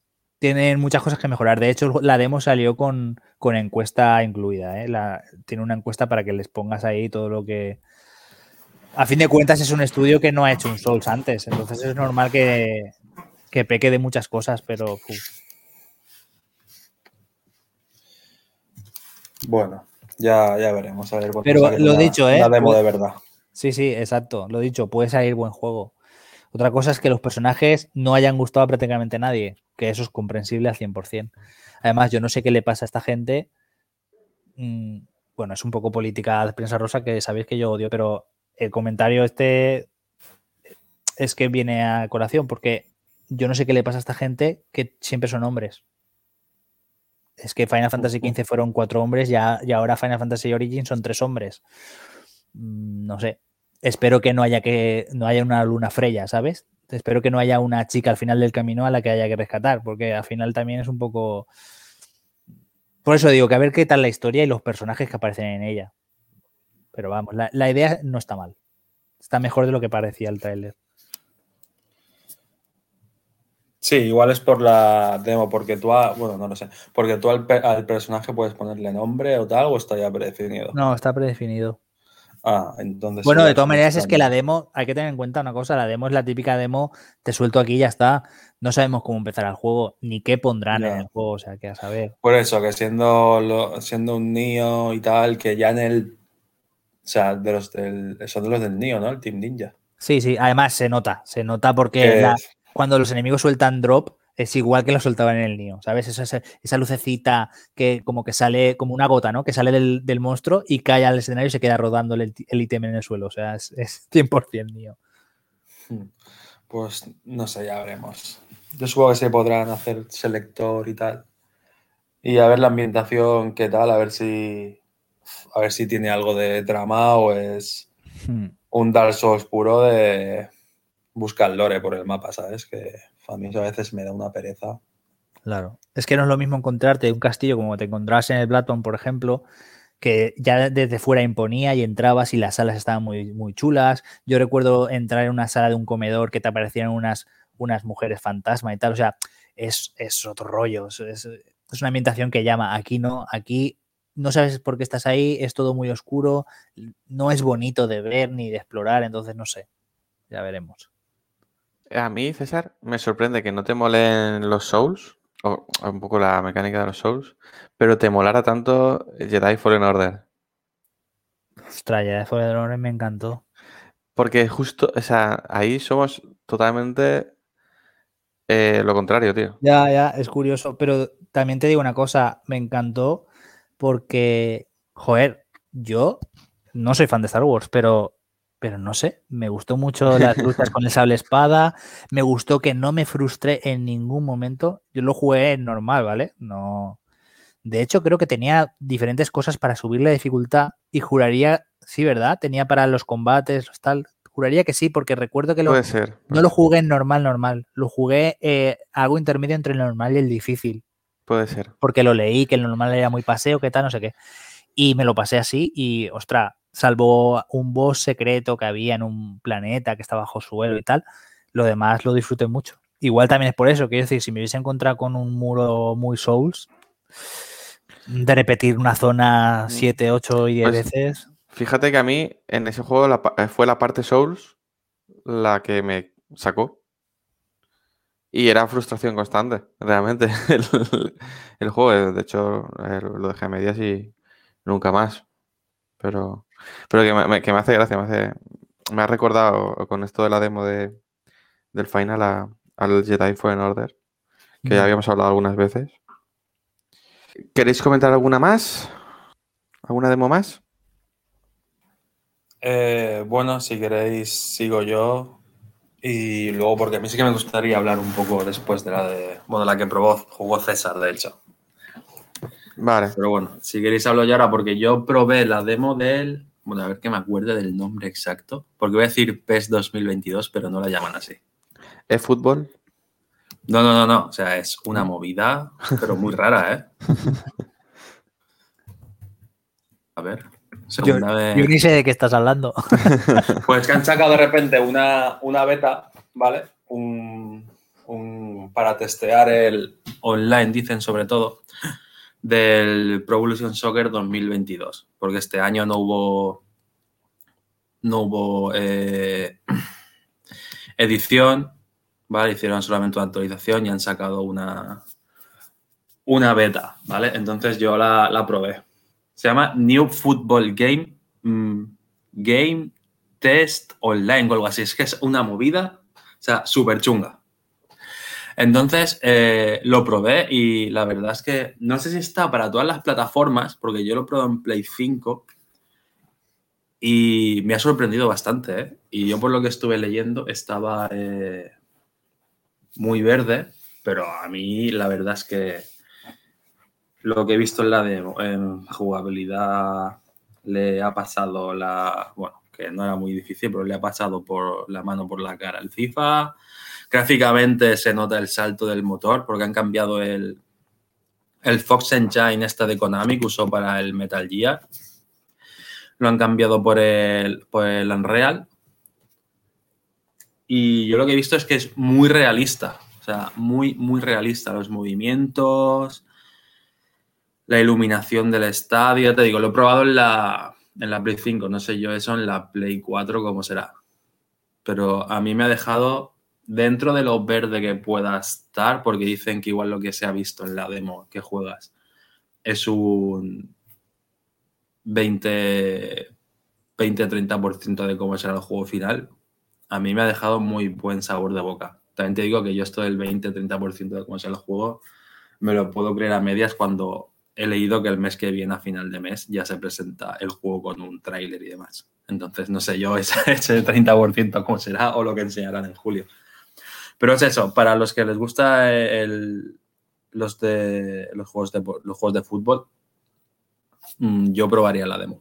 Tienen muchas cosas que mejorar. De hecho, la demo salió con, con encuesta incluida. ¿eh? La- tiene una encuesta para que les pongas ahí todo lo que. A fin de cuentas, es un estudio que no ha hecho un Souls antes. Entonces es normal que, que peque de muchas cosas, pero. uf, Bueno, ya, ya veremos. A ver Pero lo dicho, ¿eh? Una demo de verdad. Sí, sí, exacto. Lo dicho, puede salir buen juego. Otra cosa es que los personajes no hayan gustado a prácticamente nadie, que eso es comprensible al 100%. Además, yo no sé qué le pasa a esta gente. Mm, Bueno, es un poco política de prensa rosa que sabéis que yo odio, pero el comentario este es que viene a colación, porque yo no sé qué le pasa a esta gente que siempre son hombres. Es que Final Fantasy XV fueron cuatro hombres ya, y ahora Final Fantasy Origins son tres hombres. Mm, No sé. Espero que no haya que no haya una luna Freya, ¿sabes? Espero que no haya una chica al final del camino a la que haya que rescatar, porque al final también es un poco. Por eso digo que a ver qué tal la historia y los personajes que aparecen en ella. Pero vamos, la, la idea no está mal. Está mejor de lo que parecía el tráiler. Sí, igual es por la demo, porque tú, a- bueno, no lo sé, porque tú al, al personaje puedes ponerle nombre o tal, o está ya predefinido. No, está predefinido. Ah, entonces. Bueno, de todas maneras es que la demo, hay que tener en cuenta una cosa, la demo es la típica demo, te suelto aquí y ya está. No sabemos cómo empezará el juego, ni qué pondrán en el juego, o sea, que a saber. Por eso, que siendo, lo- siendo un Nio y tal, que ya en el. O sea, de los del, son de los del Nio, ¿no? El Team Ninja. Sí, sí, además se nota, se nota porque la- cuando los enemigos sueltan drop es igual que lo soltaban en el Nio, ¿sabes? Esa, esa, esa lucecita que como que sale como una gota, ¿no? Que sale del, del monstruo y cae al escenario y se queda rodando el, el ítem en el suelo, o sea, es, es 100% Nio. Hmm. Pues no sé, ya veremos. Yo supongo que se podrán hacer selector y tal. Y a ver la ambientación, qué tal, a ver si. A ver si tiene algo de trama o es Hmm. un Dark Souls puro de buscar lore por el mapa, ¿sabes? Que a mí a veces me da una pereza. Claro. Es que no es lo mismo encontrarte un castillo como te encontrabas en el Blackton, por ejemplo, que ya desde fuera imponía y entrabas y las salas estaban muy, muy chulas. Yo recuerdo entrar en una sala de un comedor que te aparecían unas, unas mujeres fantasma y tal. O sea, es, es otro rollo. Es, es una ambientación que llama. Aquí no, aquí no sabes por qué estás ahí, es todo muy oscuro, no es bonito de ver ni de explorar, entonces no sé. Ya veremos. A mí, César, me sorprende que no te molen los Souls, o un poco la mecánica de los Souls, pero te molara tanto Jedi Fallen Order. Ostras, Jedi Fallen Order me encantó. Porque justo, o sea, ahí somos totalmente eh, lo contrario, tío. Ya, ya, es curioso, pero también te digo una cosa, me encantó porque, joder, yo no soy fan de Star Wars, pero pero no sé, me gustó mucho las luchas con el sable espada, me gustó que no me frustré en ningún momento. Yo lo jugué normal, ¿vale? No. De hecho, creo que tenía diferentes cosas para subir la dificultad y juraría, sí, ¿verdad? Tenía para los combates, tal. Juraría que sí, porque recuerdo que lo, Puede ser. no lo jugué en normal, normal. Lo jugué eh, algo intermedio entre el normal y el difícil. Puede ser. Porque lo leí, que el normal era muy paseo, que tal, no sé qué. Y me lo pasé así y, ostras, salvo un boss secreto que había en un planeta que está bajo suelo y tal, lo demás lo disfruté mucho. Igual también es por eso, quiero decir, si me hubiese encontrado con un muro muy Souls, de repetir una zona 7, 8 y 10 Pues, veces. Fíjate que a mí en ese juego la eh, fue la parte Souls la que me sacó. Y era frustración constante, realmente. (laughs) El, el juego, de hecho, eh, lo dejé a medias y nunca más. Pero, pero que, me, me- que me hace gracia, me hace, me ha recordado con esto de la demo de, del final a- al Jedi Fallen Order, que ya habíamos hablado algunas veces. ¿Queréis comentar alguna más? ¿Alguna demo más? Eh, bueno, si queréis, sigo yo. Y luego, porque a mí sí que me gustaría hablar un poco después de la de. Bueno, la que probó, jugó César, de hecho. Vale. Pero bueno, si queréis hablo yo ahora, porque yo probé la demo del. Bueno, a ver que me acuerde del nombre exacto. Porque voy a decir PES 2022, pero no la llaman así. ¿Es fútbol? No, no, no, no. O sea, es una movida, pero muy (laughs) rara, ¿eh? A ver. Yo, Segunda vez. yo ni sé de qué estás hablando. (laughs) (laughs) Pues que han sacado de repente una, una beta, ¿vale? Un, un- para testear el online, dicen sobre todo, del Pro Evolution Soccer 2022. Porque este año no hubo. No hubo eh, (clears throat) edición, ¿vale? Hicieron solamente una actualización y han sacado una, una beta, ¿vale? Entonces yo la, la probé. Se llama New Football Game. mm, Game Test Online o algo así. Es que es una movida, o sea, súper chunga. Entonces eh, lo probé y la verdad es que no sé si está para todas las plataformas, porque yo lo probé en Play 5 y me ha sorprendido bastante. ¿eh? Y yo por lo que estuve leyendo estaba eh, muy verde, pero a mí la verdad es que lo que he visto en la demo, en jugabilidad, le ha pasado la. Bueno, que no era muy difícil, pero le ha pasado por la mano por la cara el FIFA. Gráficamente se nota el salto del motor porque han cambiado el, el Fox Engine este de Konami que usó para el Metal Gear. Lo han cambiado por el, por el Unreal. Y yo lo que he visto es que es muy realista. O sea, muy, muy realista. Los movimientos, la iluminación del estadio. Te digo, lo he probado en la, en la Play 5. No sé yo eso en la Play 4 cómo será. Pero a mí me ha dejado dentro de lo verde que pueda estar, porque dicen que igual lo que se ha visto en la demo que juegas es un 20, 20-30% de cómo será el juego final. A mí me ha dejado muy buen sabor de boca. También te digo que yo esto del 20-30% de cómo será el juego me lo puedo creer a medias cuando he leído que el mes que viene, a final de mes, ya se presenta el juego con un tráiler y demás. Entonces, no sé yo (laughs) ese, ese 30% cómo será o lo que enseñarán en julio. Pero es eso, para los que les gusta el, los, de, juegos de, fútbol, mm, yo probaría la demo.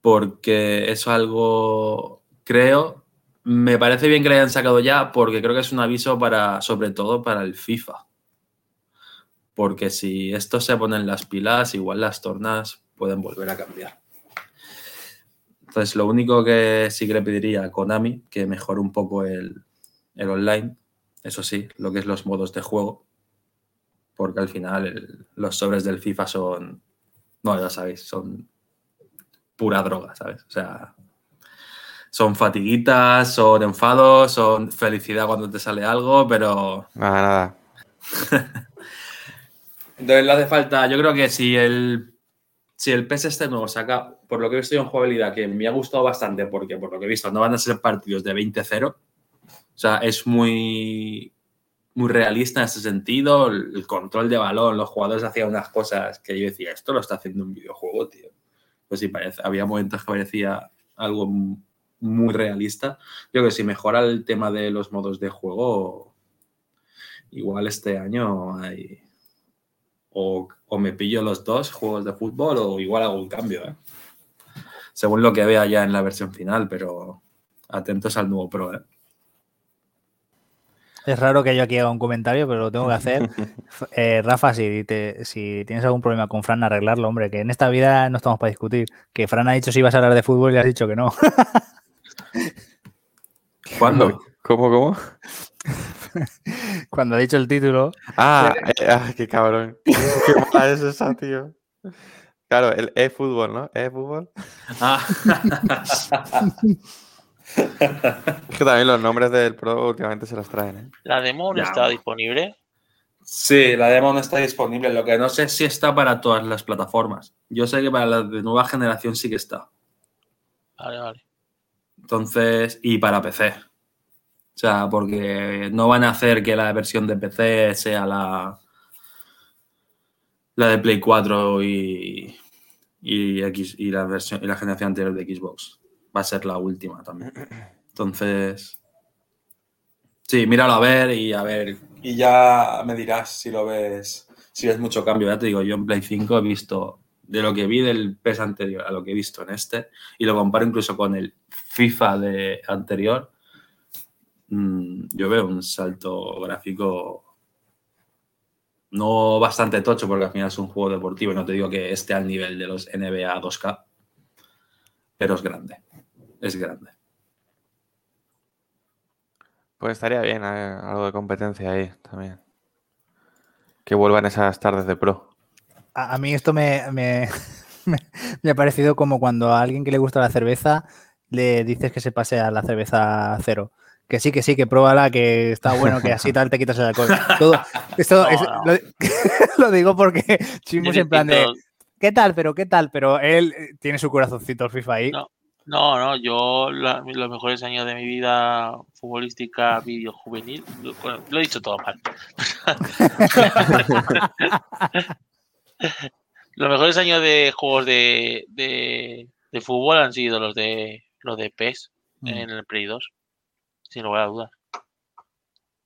Porque es algo, creo me parece bien que lo hayan sacado ya porque creo que es un aviso para, sobre todo para el FIFA. Porque si esto se ponen las pilas, igual las tornas pueden volver a cambiar. Entonces, lo único que sí que le pediría a Konami, que mejore un poco el, el online, eso sí, lo que es los modos de juego, porque al final el- los sobres del FIFA son, no, ya sabéis, son pura droga, ¿sabes? O sea, son fatiguitas, son enfados, son felicidad cuando te sale algo, pero Nada, nada. (laughs) entonces le hace falta, yo creo que si el, si el PS este nuevo saca, por lo que he visto en jugabilidad, que me ha gustado bastante, porque por lo que he visto no van a ser partidos de 20-0, o sea, es muy, muy realista en ese sentido, el, control de balón, los jugadores hacían unas cosas que yo decía, esto lo está haciendo un videojuego, tío. Pues sí, parece, había momentos que parecía algo muy realista. Yo creo que si mejora el tema de los modos de juego, igual este año hay, o, o me pillo los dos juegos de fútbol o igual hago un cambio, ¿eh? según lo que vea ya en la versión final, pero atentos al nuevo Pro. ¿eh? Es raro que yo aquí haga un comentario, pero lo tengo que hacer. (laughs) Eh, Rafa, si, te- si tienes algún problema con Fran, arreglarlo, hombre, que en esta vida no estamos para discutir. Que Fran ha dicho si ibas a hablar de fútbol y has dicho que no. ¿Cuándo? ¿Cómo, cómo? (laughs) Cuando ha dicho el título, Ah, eh, ah, qué cabrón. (laughs) Qué mala es esa, tío. Claro, el e-fútbol, ¿no? E-fútbol. Ah, (laughs) Es que también los nombres del pro últimamente se los traen, ¿eh? La demo Ya. está disponible. sí, la demo no está disponible. Lo que no sé si está para todas las plataformas. Yo sé que para la de nueva generación sí que está. Vale, vale. Entonces, y para PC. O sea, porque no van a hacer que la versión de PC sea la, la de Play 4 y, y, X, y, la versión, y la generación anterior de Xbox. Va a ser la última también. Entonces, sí, míralo a ver y a ver. Y ya me dirás si lo ves, si ves mucho cambio. Ya te digo, yo en Play 5 he visto de lo que vi del PES anterior a lo que he visto en este y lo comparo incluso con el FIFA de anterior, mm, yo veo un salto gráfico no bastante tocho porque al final es un juego deportivo y no te digo que esté al nivel de los NBA 2K, pero es grande, es grande. Pues estaría bien, eh, algo de competencia ahí también. Que vuelvan esas tardes de pro. a, a mí esto me, me, (laughs) me- me ha parecido como cuando a alguien que le gusta la cerveza le dices que se pase a la cerveza cero. Que sí, que sí, que pruébala, que está bueno, que así tal te quitas el alcohol. Todo, esto (laughs) No, es- no. Lo, (laughs) lo digo porque Chimo en plan de. ¿qué tal? Pero ¿qué tal? Pero él eh, tiene su corazoncito el FIFA ahí. No. No, no, yo la- los mejores años de mi vida futbolística, video juvenil, lo- bueno, lo he dicho todo mal. (laughs) los mejores años de juegos de, de, de fútbol han sido los de los de PES Mm. en el Play 2, sin lugar a dudas.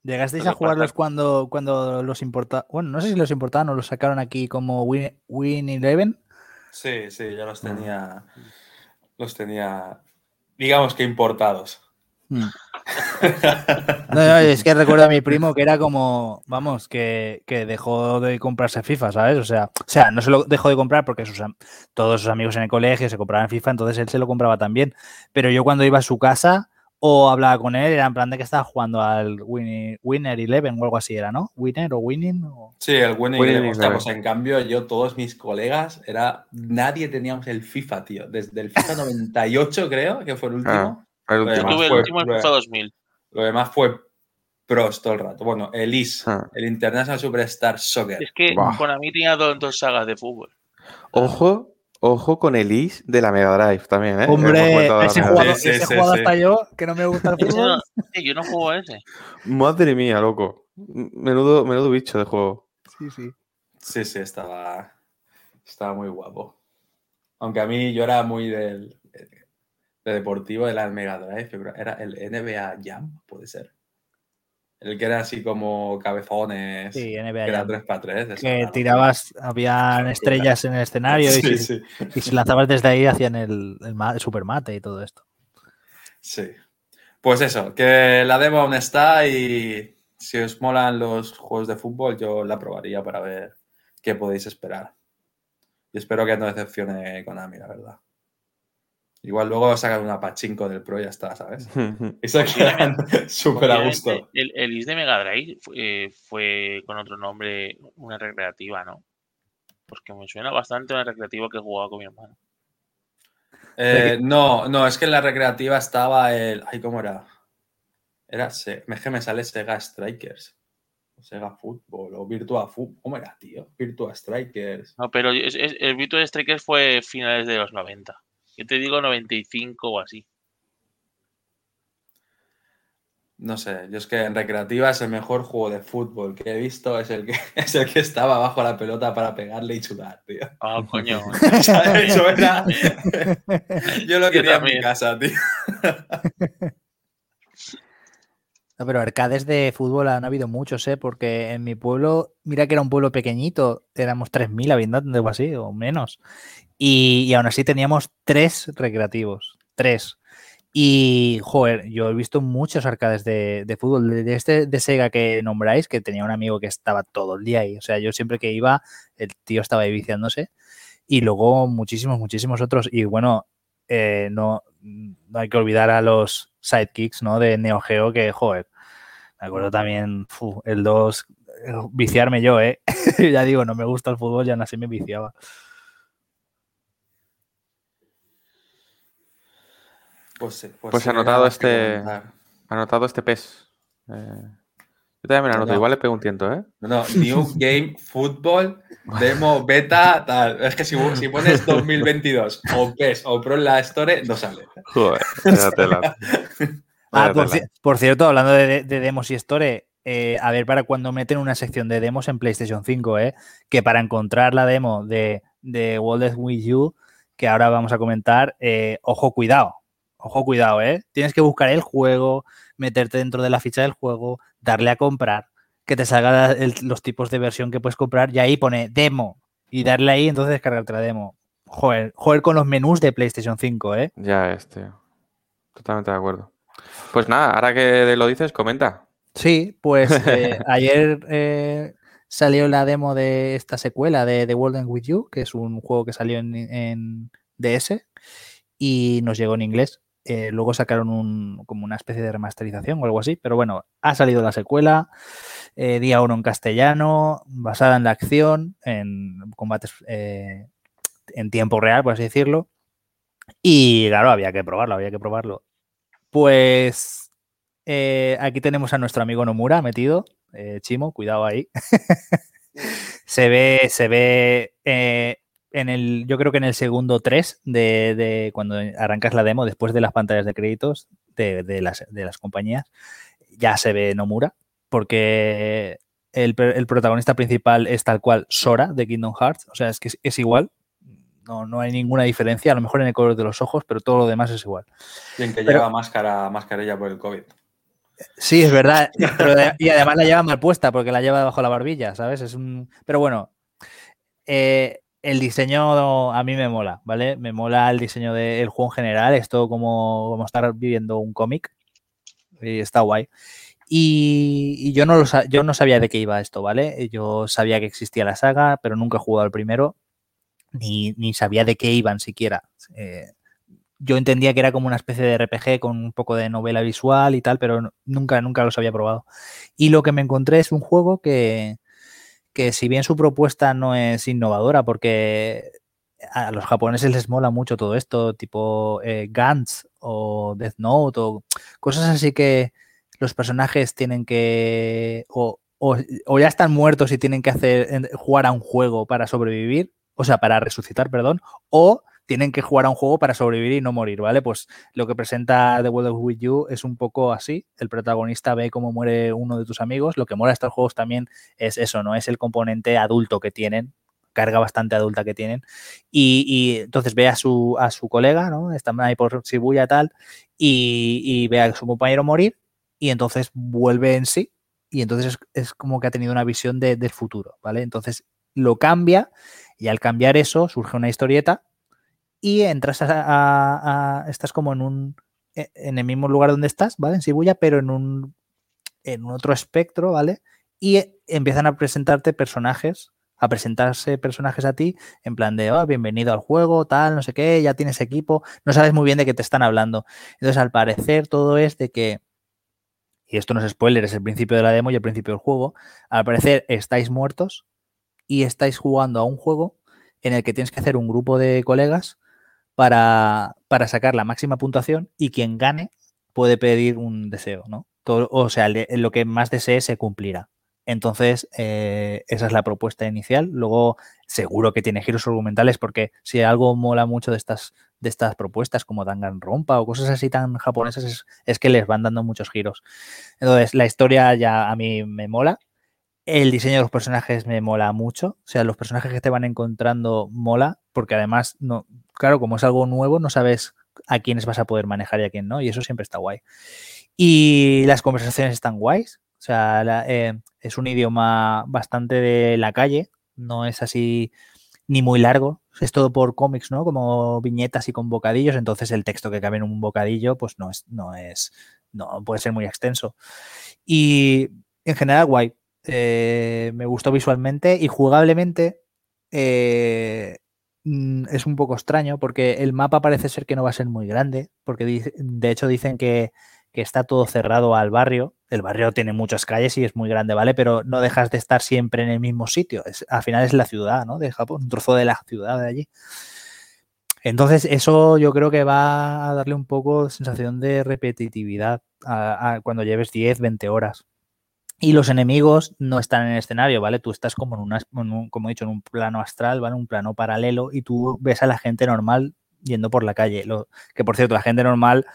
¿Llegasteis a jugarlos cuando, cuando los importaban? Bueno, no sé si los importaban o los sacaron aquí como Win, Win Eleven. Sí, sí, ya los tenía, los tenía, digamos que importados. Mm. (laughs) No, no, es que recuerdo a mi primo que era como, vamos, que, que dejó de comprarse FIFA, ¿sabes? O sea, o sea, no se lo dejó de comprar porque sus, todos sus amigos en el colegio se compraban FIFA, entonces él se lo compraba también. Pero yo cuando iba a su casa o hablaba con él, era en plan de que estaba jugando al Winnie- Winner Eleven o algo así, era, ¿no? Winner o Winning. o- Sí, el Winning Winning Eleven. Hostia, Eleven. pues en cambio, yo, todos mis colegas, era, nadie teníamos el FIFA, tío. Desde el FIFA (laughs) 98, creo, que fue el último. El Lo Yo demás último. tuve el fue- último en FIFA 2000. Lo demás fue pros todo el rato. Bueno, el IS, Ah. el International Superstar Soccer. Es que con a mí tenía dos, dos sagas de fútbol. Ojo, ojo con el IS de la Mega Drive también, ¿eh? Hombre, ese jugador, Drive. Sí, sí, ese sí, jugador sí. hasta yo, que no me gusta el fútbol. eh, yo no juego a ese. Madre mía, loco. Menudo, menudo bicho de juego. Sí, sí. Sí, sí, estaba, estaba muy guapo. Aunque a mí yo era muy del de deportivo de la Mega Drive, era el NBA Jam, puede ser. El que era así como cabezones, Sí, que era Jam. 3x3. eso Que era tirabas, habían estrellas en el escenario y, si, sí, y si lanzabas desde ahí hacían el, el, el supermate y todo esto. sí. Pues eso, que la demo aún está y si os molan los juegos de fútbol, yo la probaría para ver qué podéis esperar. Y espero que no decepcione Konami, la verdad. Igual luego sacan una pachinko del Pro y ya está, ¿sabes? Y se quedan súper a gusto. El, el IS de Mega Drive eh, fue con otro nombre una recreativa, ¿no? Porque me suena bastante una recreativa que he jugado con mi hermano. Eh, no, no, es que en la recreativa estaba el. Ay, ¿cómo era? Era. Se- Es que me sale Sega Strikers. O Sega Football. O Virtua Football. ¿Cómo era, tío? Virtua Strikers. No, pero es- es- el Virtua Strikers fue finales de los 90. Yo te digo 95 o así. No sé, yo es que en recreativa es el mejor juego de fútbol que he visto. Es el que, (laughs) es el que estaba bajo la pelota para pegarle y chudar, tío. Ah, coño. (laughs) Eso era- (laughs) Yo lo Yo quería en mi casa, tío. No, pero arcades de fútbol han habido muchos, ¿eh? Porque en mi pueblo, mira que era un pueblo pequeñito, éramos 3.000 habitantes o así, o menos. Y, y aún así teníamos tres recreativos, tres. Y, joder, yo he visto muchos arcades de, fútbol. De, este de Sega que nombráis, que tenía un amigo que estaba todo el día ahí. O sea, yo siempre que iba, el tío estaba ahí viciándose. Y luego muchísimos, muchísimos otros. Y bueno, eh, no, no hay que olvidar a los sidekicks, ¿no? De Neo Geo, que, joder, me acuerdo también, el 2, eh, viciarme yo, ¿eh? (laughs) ya digo, no me gusta el fútbol, ya así me viciaba. Pues, sí, Pues anotado nada más que este-. Anotado este PES. Eh, yo también me lo anoto. No. Igual le pego un tiento, ¿eh? No, no, New (laughs) Game Football, demo, beta, tal. Es que si, si pones 2022 o PES o Pro en la Store, no sale. Joder, tela. (laughs) Ah, por, cierto, hablando de, de demos y store, eh, a ver para cuando meten una sección de demos en PlayStation 5, ¿eh? Que para encontrar la demo de, de World With You, que ahora vamos a comentar, eh, ojo, cuidado. Ojo, cuidado, ¿eh? Tienes que buscar el juego, meterte dentro de la ficha del juego, darle a comprar, que te salgan el- los tipos de versión que puedes comprar y ahí pone demo y darle ahí, entonces descargarte la demo. Joder, joder con los menús de PlayStation 5, ¿eh? Ya es, tío. Totalmente de acuerdo. Pues nada, ahora que lo dices, comenta. Sí, pues (laughs) eh, ayer eh, salió la demo de esta secuela de The World End With You, que es un juego que salió en, en DS y nos llegó en inglés. Eh, luego sacaron como una especie de remasterización o algo así, pero bueno, ha salido la secuela, eh, día 1 en castellano, basada en la acción, en combates eh, en tiempo real, por así decirlo. Y claro, había que probarlo, había que probarlo. Pues aquí tenemos a nuestro amigo Nomura metido. Chimo, cuidado ahí. (laughs) se ve, se ve en el, yo creo que en el segundo 3 de, de cuando arrancas la demo, después de las pantallas de créditos de, de las, de las compañías, ya se ve Nomura, porque el, el protagonista principal es tal cual Sora de Kingdom Hearts, o sea, es que es, es igual. No, no hay ninguna diferencia, a lo mejor en el color de los ojos, pero todo lo demás es igual. Quien que Pero- lleva máscara, mascarilla por el COVID. Sí, es verdad. pero y además la lleva mal puesta porque la lleva debajo de la barbilla, ¿sabes? Es un. Pero bueno. eh, el diseño a mí me mola, ¿vale? Me mola el diseño del juego en general. Es todo como, como estar viviendo un cómic. Y está guay. Y, yo, no yo no sabía de qué iba esto, ¿vale? Yo sabía que existía la saga, pero nunca he jugado al primero. Ni, ni sabía de qué iban siquiera. Eh, yo entendía que era como una especie de RPG con un poco de novela visual y tal, pero nunca, nunca los había probado. Y lo que me encontré es un juego que, que si bien su propuesta no es innovadora, porque a los japoneses les mola mucho todo esto, tipo eh, Gantz o Death Note o cosas así que los personajes tienen que o, o- o ya están muertos y tienen que hacer jugar a un juego para sobrevivir, o sea, para resucitar, perdón, o tienen que jugar a un juego para sobrevivir y no morir, ¿vale? Pues lo que presenta The World of With You es un poco así. El protagonista ve cómo muere uno de tus amigos. Lo que mola estos juegos también es eso, ¿no? Es el componente adulto que tienen, carga bastante adulta que tienen. Y, entonces ve a su, a su colega, ¿no? Están ahí por Shibuya tal, y, ve a su compañero morir, y entonces vuelve en sí, y entonces es, como que ha tenido una visión de- del futuro, ¿vale? Entonces lo cambia, y al cambiar eso surge una historieta y entras a, estás como en un e- en el mismo lugar donde estás, ¿vale? En Shibuya, pero en un, en un otro espectro, ¿vale? Y empiezan a presentarte personajes, a presentarse personajes a ti, en plan de, oh, bienvenido al juego, tal, no sé qué, ya tienes equipo, no sabes muy bien de qué te están hablando. Entonces, al parecer, todo es de que, y esto no es spoiler, es el principio de la demo y el principio del juego, al parecer estáis muertos y estáis jugando a un juego en el que tienes que hacer un grupo de colegas para, para sacar la máxima puntuación y quien gane puede pedir un deseo, ¿no? Todo, o sea, lo que más desee se cumplirá. Entonces, eh, esa es la propuesta inicial. Luego, seguro que tiene giros argumentales, porque si algo mola mucho de estas, de estas propuestas, como Danganronpa o cosas así tan japonesas, es, es que les van dando muchos giros. Entonces, la historia ya a mí me mola. El diseño de los personajes me mola mucho. O sea, los personajes que te van encontrando mola, porque además, no, claro, como es algo nuevo, no sabes a quiénes vas a poder manejar y a quién no, y eso siempre está guay. Y las conversaciones están guays. O sea, eh, es un idioma bastante de la calle, no es así ni muy largo, es todo por cómics, ¿no? Como viñetas y con bocadillos, entonces el texto que cabe en un bocadillo, pues no es, no es, no puede ser muy extenso. Y en general, guay. Eh, me gustó visualmente y jugablemente eh, mm, es un poco extraño porque el mapa parece ser que no va a ser muy grande, porque de hecho dicen que, que está todo cerrado al barrio. El barrio tiene muchas calles y es muy grande, ¿vale? Pero no dejas de estar siempre en el mismo sitio. Es, al final es la ciudad, ¿no? De Japón, un trozo de la ciudad de allí. Entonces, eso yo creo que va a darle un poco sensación de repetitividad a cuando lleves 10, 20 horas. Y los enemigos no están en el escenario, ¿vale? Tú estás como en, en un- como he dicho, en un plano astral, ¿vale? Un plano paralelo y tú ves a la gente normal yendo por la calle. Lo, que por cierto, la gente normal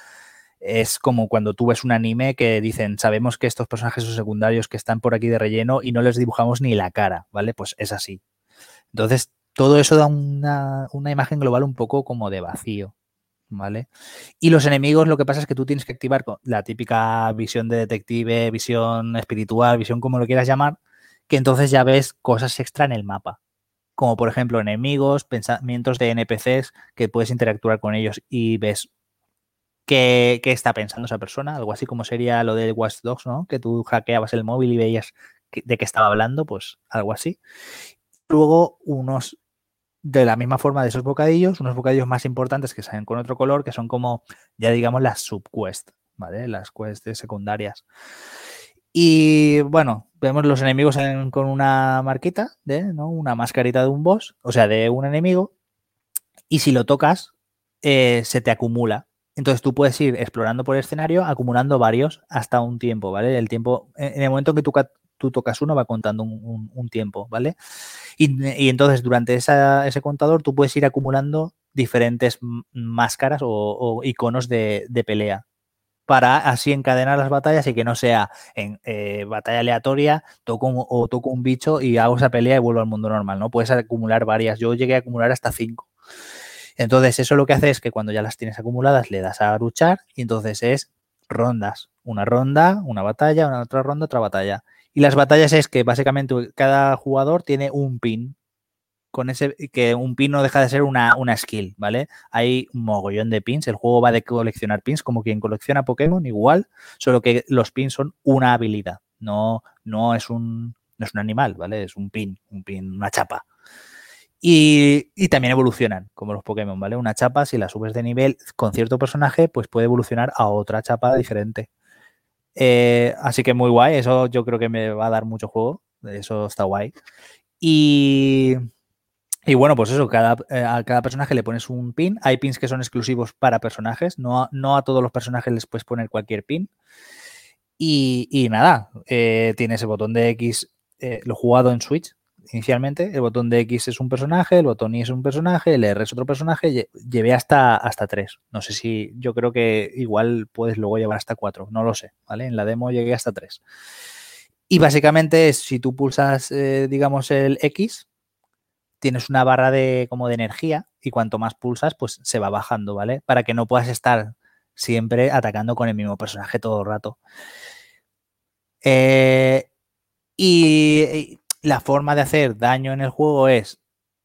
es como cuando tú ves un anime que dicen, sabemos que estos personajes son secundarios que están por aquí de relleno y no les dibujamos ni la cara, ¿vale? Pues es así. Entonces, todo eso da una, una imagen global un poco como de vacío, ¿vale? Y los enemigos, lo que pasa es que tú tienes que activar la típica visión de detective, visión espiritual, visión como lo quieras llamar, que entonces ya ves cosas extra en el mapa. Como por ejemplo enemigos, pensamientos de NPCs que puedes interactuar con ellos y ves qué, qué está pensando esa persona. Algo así como sería lo de Watch Dogs, ¿no? Que tú hackeabas el móvil y veías de qué estaba hablando, pues algo así. Luego unos de la misma forma de esos bocadillos, unos bocadillos más importantes que salen con otro color, que son como, ya digamos, las subquests, ¿vale? Las quests secundarias. Y bueno, vemos los enemigos en- con una marquita, de, ¿no? Una mascarita de un boss, o sea, de un enemigo, y si lo tocas, eh, se te acumula. Entonces tú puedes ir explorando por el escenario, acumulando varios hasta un tiempo, ¿vale? El tiempo, en el momento en que tú, tú tocas uno, va contando un, tiempo, ¿vale? Y, entonces durante esa- ese contador tú puedes ir acumulando diferentes máscaras o, iconos de, de pelea para así encadenar las batallas y que no sea en eh, batalla aleatoria, toco un- o toco un bicho y hago esa pelea y vuelvo al mundo normal, ¿no? Puedes acumular varias. Yo llegué a acumular hasta cinco. Entonces, eso lo que hace es que cuando ya las tienes acumuladas, le das a luchar y entonces es rondas. Una ronda, una batalla, una otra ronda, otra batalla. Y las batallas es que básicamente cada jugador tiene un pin. Con ese, que un pin no deja de ser una, una skill, ¿vale? Hay un mogollón de pins. El juego va de coleccionar pins, como quien colecciona Pokémon, igual, solo que los pins son una habilidad. No, no es un, no es un animal, ¿vale? Es un pin, un pin, una chapa. Y, y también evolucionan, como los Pokémon, ¿vale? Una chapa, si la subes de nivel con cierto personaje, pues puede evolucionar a otra chapa diferente. Eh, así que muy guay, eso yo creo que me va a dar mucho juego, eso está guay. Y, y bueno, pues eso, eh, a cada personaje le pones un pin, hay pins que son exclusivos para personajes, no a, no a todos los personajes les puedes poner cualquier pin. Y, y nada, eh, tienes el botón de X, eh, lo jugado en Switch inicialmente, el botón de X es un personaje, el botón Y es un personaje, el R es otro personaje, lle- llevé hasta, hasta tres. No sé si, yo creo que igual puedes luego llevar hasta cuatro, no lo sé, ¿vale? En la demo llegué hasta tres. Y básicamente si tú pulsas, eh, digamos, el X, tienes una barra de como de energía y cuanto más pulsas, pues se va bajando, ¿vale? Para que no puedas estar siempre atacando con el mismo personaje todo el rato. Eh, y la forma de hacer daño en el juego es,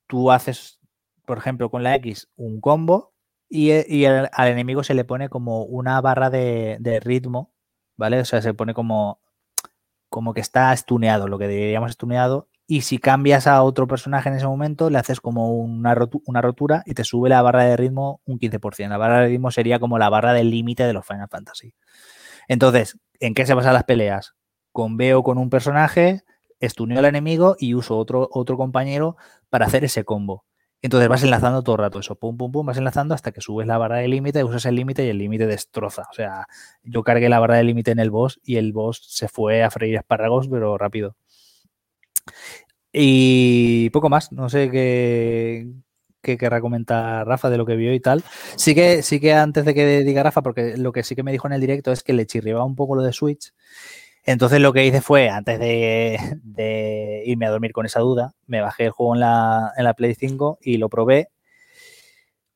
tú haces, por ejemplo, con la X un combo y, eh, y al, enemigo se le pone como una barra de, ritmo, ¿vale? O sea, se pone como, como que está estuneado, lo que diríamos estuneado, y si cambias a otro personaje en ese momento, le haces como una, una rotura y te sube la barra de ritmo un 15%. La barra de ritmo sería como la barra del límite de los Final Fantasy. Entonces, ¿en qué se basan las peleas? Con veo con un personaje, estuneo al enemigo y uso otro, otro compañero para hacer ese combo. Entonces vas enlazando todo el rato eso, pum, pum, pum, vas enlazando hasta que subes la barra de límite, usas el límite y el límite destroza. O sea, yo cargué la barra de límite en el boss y el boss se fue a freír espárragos, pero rápido. Y poco más, no sé qué, qué querrá comentar Rafa de lo que vio y tal. Sí que, sí que antes de que diga Rafa, porque lo que sí que me dijo en el directo es que le chirriaba un poco lo de Switch. Entonces lo que hice fue, antes de, irme a dormir con esa duda, me bajé el juego en la, en la Play 5 y lo probé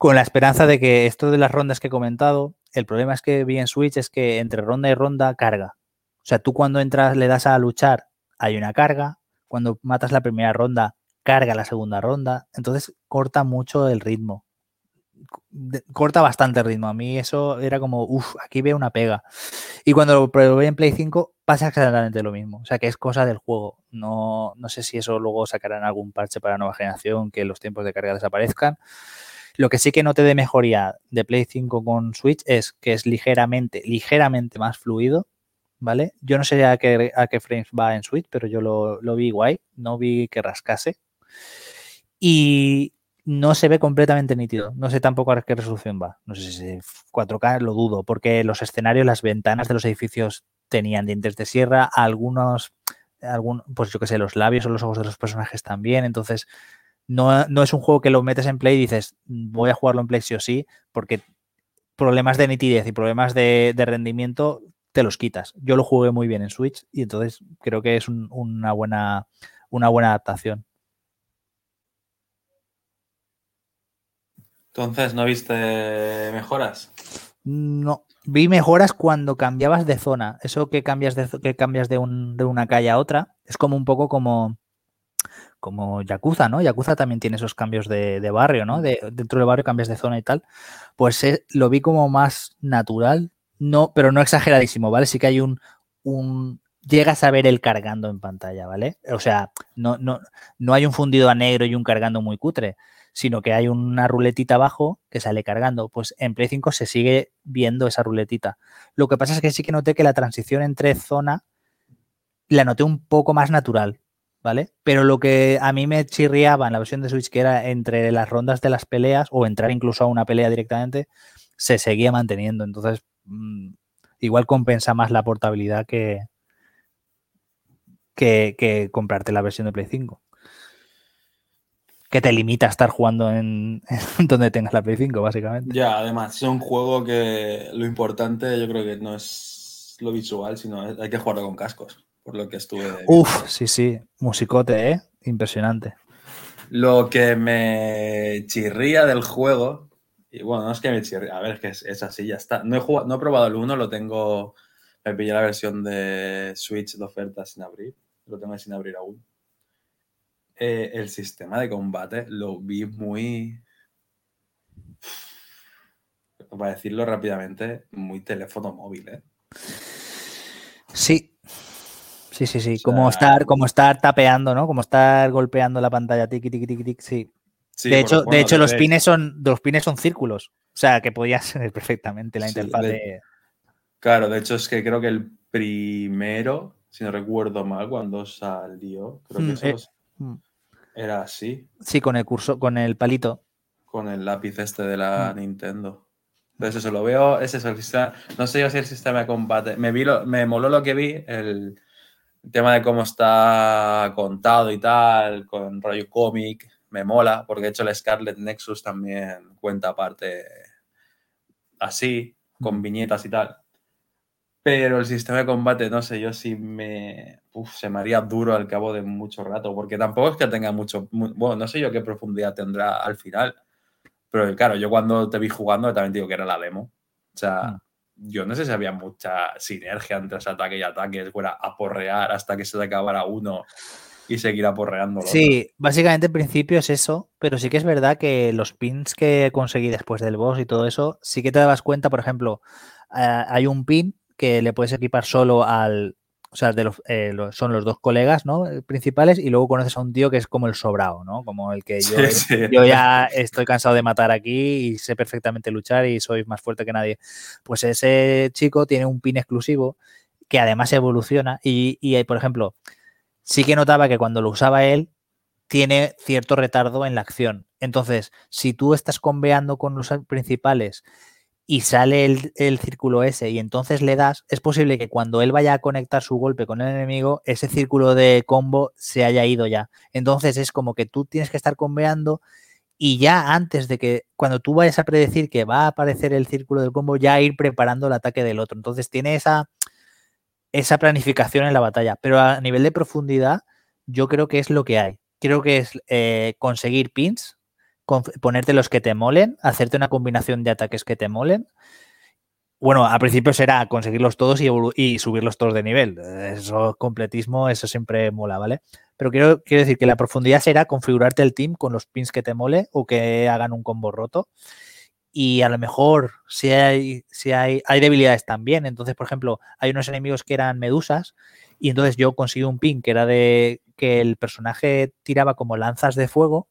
con la esperanza de que esto de las rondas que he comentado, el problema es que vi en Switch es que entre ronda y ronda carga. O sea, tú cuando entras, le das a luchar, hay una carga. Cuando matas la primera ronda, carga la segunda ronda. Entonces corta mucho el ritmo. Corta bastante ritmo. A mí eso era como, uff, aquí veo una pega. Y cuando lo probé en Play 5, pasa exactamente lo mismo. O sea, que es cosa del juego. No, no sé si eso luego sacarán algún parche para nueva generación, que los tiempos de carga desaparezcan. Lo que sí que noté de mejoría de Play 5 con Switch es que es ligeramente, ligeramente más fluido, ¿vale? Yo no sé a qué, a qué frames va en Switch, pero yo lo, lo vi guay, no vi que rascase. Y no se ve completamente nítido. No sé tampoco a qué resolución va. No sé si es 4K, lo dudo, porque los escenarios, las ventanas de los edificios tenían dientes de sierra, algunos, algún, pues yo qué sé, los labios o los ojos de los personajes también. Entonces, no, no es un juego que lo metes en Play y dices, voy a jugarlo en Play sí o sí, porque problemas de nitidez y problemas de, de rendimiento te los quitas. Yo lo jugué muy bien en Switch y entonces creo que es un- una, buena, una buena adaptación. Entonces, ¿no viste mejoras? No, vi mejoras cuando cambiabas de zona. Eso que cambias de, que cambias de una calle a otra es como un poco como, como Yakuza, ¿no? Yakuza también tiene esos cambios de, de barrio, ¿no? De, dentro del barrio cambias de zona y tal. Pues eh, lo vi como más natural, no, pero no exageradísimo, ¿vale? Sí que hay un, un llegas a ver el cargando en pantalla, ¿vale? O sea, no, no, no hay un fundido a negro y un cargando muy cutre, sino que hay una ruletita abajo que sale cargando. Pues en Play 5 se sigue viendo esa ruletita. Lo que pasa es que sí que noté que la transición entre zona la noté un poco más natural, ¿vale? Pero lo que a mí me chirriaba en la versión de Switch, que era entre las rondas de las peleas o entrar incluso a una pelea directamente, se seguía manteniendo. Entonces, mm, igual compensa más la portabilidad que, que, que comprarte la versión de Play 5. Que te limita a estar jugando en, en (laughs) donde tengas la Play 5, básicamente. Ya, además, es un juego que lo importante yo creo que no es lo visual, sino hay que jugarlo con cascos, por lo que estuve viendo. Uf, sí, sí. Musicote, ¿eh? Impresionante. Lo que me chirría del juego, y bueno, no es que me chirría, a ver, es que es, es así, ya está. No he, jugado- no he probado el 1, lo tengo, me pillé la versión de Switch de oferta sin abrir, lo tengo sin abrir aún. Eh, el sistema de combate lo vi muy, para decirlo rápidamente, muy teléfono móvil, ¿eh? Sí. Sí, sí, sí. O Como estar, como estar tapeando, ¿no? Como estar golpeando la pantalla, tiqui, tiqui, tiqui, tiqui, sí. Sí, de hecho, bueno, de hecho los ves- pines son, los pines son círculos. O sea, que podía (laughs) ser perfectamente la Sí, interfaz de- de. Claro, de hecho es que creo que el primero, si no recuerdo mal, cuando salió, creo Mm, que eh, solo mm. Era así, Sí, con el curso, con el palito. con el lápiz este de la Mm. Nintendo. Entonces eso lo veo, es eso, el sistema, no sé yo si el sistema de combate, me, vi lo- me moló lo que vi, el, tema de cómo está contado y tal, con rollo cómic, me mola, porque de hecho el Scarlet Nexus también cuenta aparte así, con viñetas y tal. Pero el sistema de combate, no sé, yo sí me. Uf, se me haría duro al cabo de mucho rato, porque tampoco es que tenga mucho. mu- bueno, no sé yo qué profundidad tendrá al final. Pero claro, yo cuando te vi jugando también digo que era la demo. O sea, yo no sé si había mucha sinergia entre ese ataque y ataque, fuera a porrear hasta que se te acabara uno y seguir aporreando. Sí, básicamente en principio es eso, pero sí que es verdad que los pins que conseguí después del boss y todo eso, sí que te dabas cuenta, por ejemplo, eh, hay un pin que le puedes equipar solo al, o sea, de los, eh, son los dos colegas ¿no? principales y luego conoces a un tío que es como el sobrado, ¿no? Como el que yo, yo ya estoy cansado de matar aquí y sé perfectamente luchar y soy más fuerte que nadie. Pues ese chico tiene un pin exclusivo que además evoluciona y, y por ejemplo, sí que notaba que cuando lo usaba él tiene cierto retardo en la acción. Entonces, si tú estás conveando con los principales y sale el, círculo ese y entonces le das, es posible que cuando él vaya a conectar su golpe con el enemigo, ese círculo de combo se haya ido ya. Entonces es como que tú tienes que estar combeando y ya antes de que, cuando tú vayas a predecir que va a aparecer el círculo del combo, ya ir preparando el ataque del otro. Entonces tiene esa, esa planificación en la batalla. Pero a nivel de profundidad, yo creo que es lo que hay. Creo que es eh, conseguir pins, ponerte los que te molen, hacerte una combinación de ataques que te molen. Bueno, al principio será conseguirlos todos y, subirlos todos de nivel. Eso, completismo, eso siempre mola, ¿vale? Pero quiero, quiero decir que la profundidad será configurarte el team con los pins que te mole o que hagan un combo roto. Y a lo mejor si hay, si hay, hay debilidades también. Entonces, por ejemplo, hay unos enemigos que eran medusas y entonces yo conseguí un pin que era de que el personaje tiraba como lanzas de fuego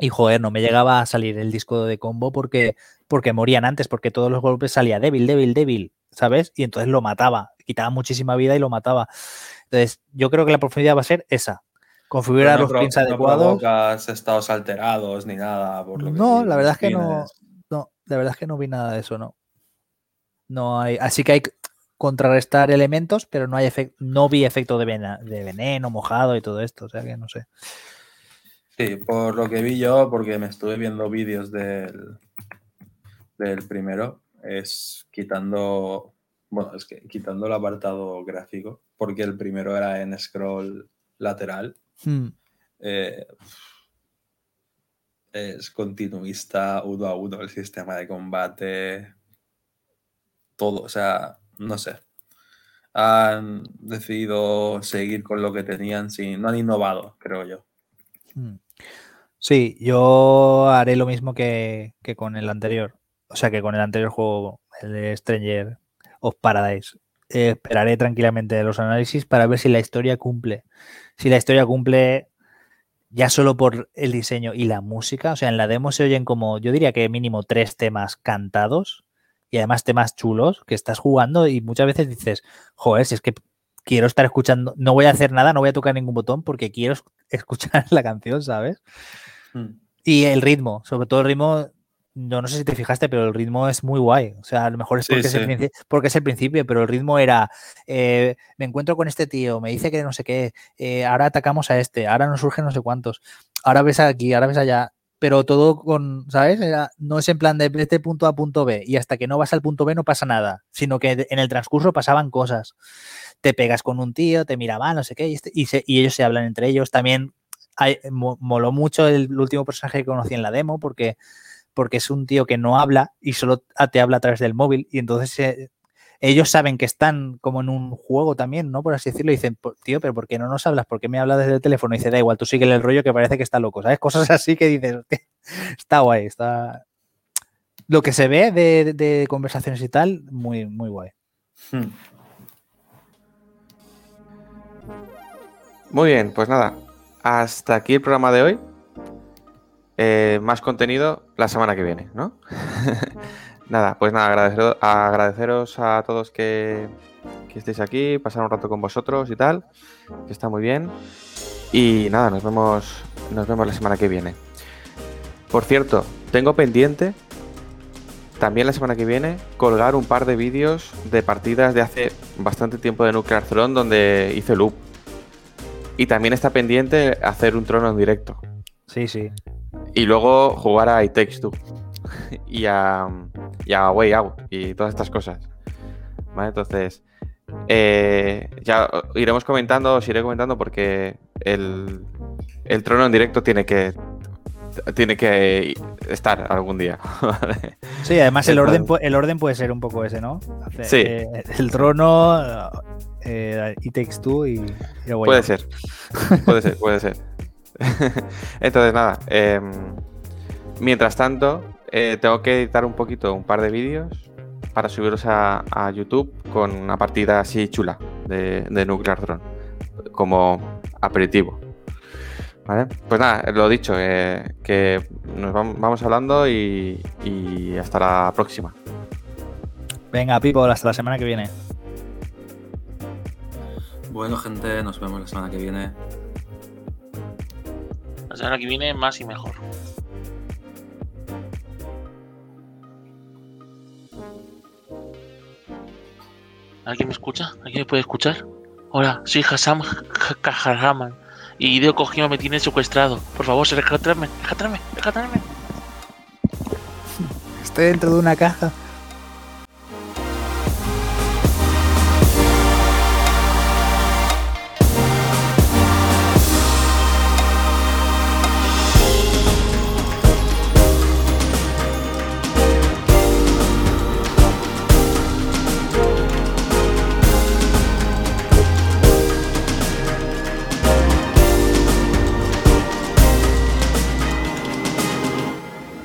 y joder, no me llegaba a salir el disco de combo porque, porque morían antes, porque todos los golpes salía débil, débil, débil, ¿sabes? Y entonces lo mataba, quitaba muchísima vida y lo mataba. Entonces, yo creo que la profundidad va a ser esa. Configurar los pins adecuados. No estados alterados ni nada. no, la verdad es que no, no. La verdad es que no vi nada de eso, no. No hay. Así que hay contrarrestar elementos, pero no hay efecto, no vi efecto de, de veneno, mojado y todo esto. O sea que no sé. Sí, por lo que vi yo, porque me estuve viendo vídeos del, del primero, es quitando, bueno, es que quitando el apartado gráfico, porque el primero era en scroll lateral. Hmm. Eh, es continuista uno a uno el sistema de combate, todo, o sea, no sé. Han decidido seguir con lo que tenían, sin, no han innovado, creo yo. Hmm. Sí, yo haré lo mismo que, con el anterior. O sea, que con el anterior juego, el de Stranger of Paradise. esperaré tranquilamente los análisis para ver si la historia cumple. Si la historia cumple ya solo por el diseño y la música. O sea, en la demo se oyen como, yo diría que mínimo tres temas cantados y además temas chulos que estás jugando y muchas veces dices, joder, si es que quiero estar escuchando, no voy a hacer nada, no voy a tocar ningún botón porque quiero escuchar (laughs) la canción, ¿sabes? Mm. Y el ritmo, sobre todo el ritmo, no, no sé si te fijaste, pero el ritmo es muy guay. O sea, a lo mejor es porque, es, el, principio, pero el ritmo era, eh, me encuentro con este tío, me dice que no sé qué, eh, ahora atacamos a este, ahora nos surgen no sé cuántos, ahora ves aquí, ahora ves allá, pero todo con, ¿sabes? no es en plan de este punto A punto B y hasta que no vas al punto B no pasa nada, sino que en el transcurso pasaban cosas. Te pegas con un tío, te mira mal, no sé qué, y, este, ellos se hablan entre ellos. También moló mucho el, último personaje que conocí en la demo porque, porque es un tío que no habla y solo te habla a través del móvil y entonces eh, ellos saben que están como en un juego también, ¿no? Por así decirlo, y dicen, tío, pero ¿por qué no nos hablas? ¿Por qué me hablas desde el teléfono? Y dice, da igual, tú sigue el rollo que parece que está loco, ¿sabes? (laughs) Cosas así que dices, está guay, está... Lo que se ve de, conversaciones y tal, muy, muy guay. Hmm. Muy bien, pues nada, hasta aquí el programa de hoy. Eh, más contenido la semana que viene, ¿no? (laughs) nada, pues nada, agradeceros a todos que, estéis aquí, pasar un rato con vosotros y tal, que está muy bien. Y nada, nos vemos, nos vemos la semana que viene. Por cierto, tengo pendiente también la semana que viene colgar un par de vídeos de partidas de hace bastante tiempo de Nuclear Throne donde hice loop y también está pendiente hacer un trono en directo. Sí, sí. Y luego jugar a It Takes (laughs) Two. y, a, y a Way Out. Y todas estas cosas. ¿Vale? Entonces, eh, ya iremos comentando, os iré comentando porque el, el trono en directo tiene que tiene que estar algún día. (laughs) Sí, además el orden, el orden puede ser un poco ese, ¿no? Sí. eh, el trono, eh, It Takes Two y, Puede ser. Puede ser, puede ser. (laughs) Entonces, nada. em, mientras tanto, eh, tengo que editar un poquito, un par de vídeos para subirlos a, a YouTube con una partida así chula de, de Nuclear Throne. Como aperitivo. ¿Vale? Pues nada, lo dicho, eh, que nos vam- vamos hablando y, y hasta la próxima. Venga, People, hasta la semana que viene. Bueno, gente, nos vemos la semana que viene. La semana que viene más y mejor. ¿Alguien me escucha? ¿Alguien me puede escuchar? Hola, soy Hassam Kaharaman y Hideo Kojima me tiene secuestrado. Por favor, rescátame, rescátame, rescátame. Estoy dentro de una caja.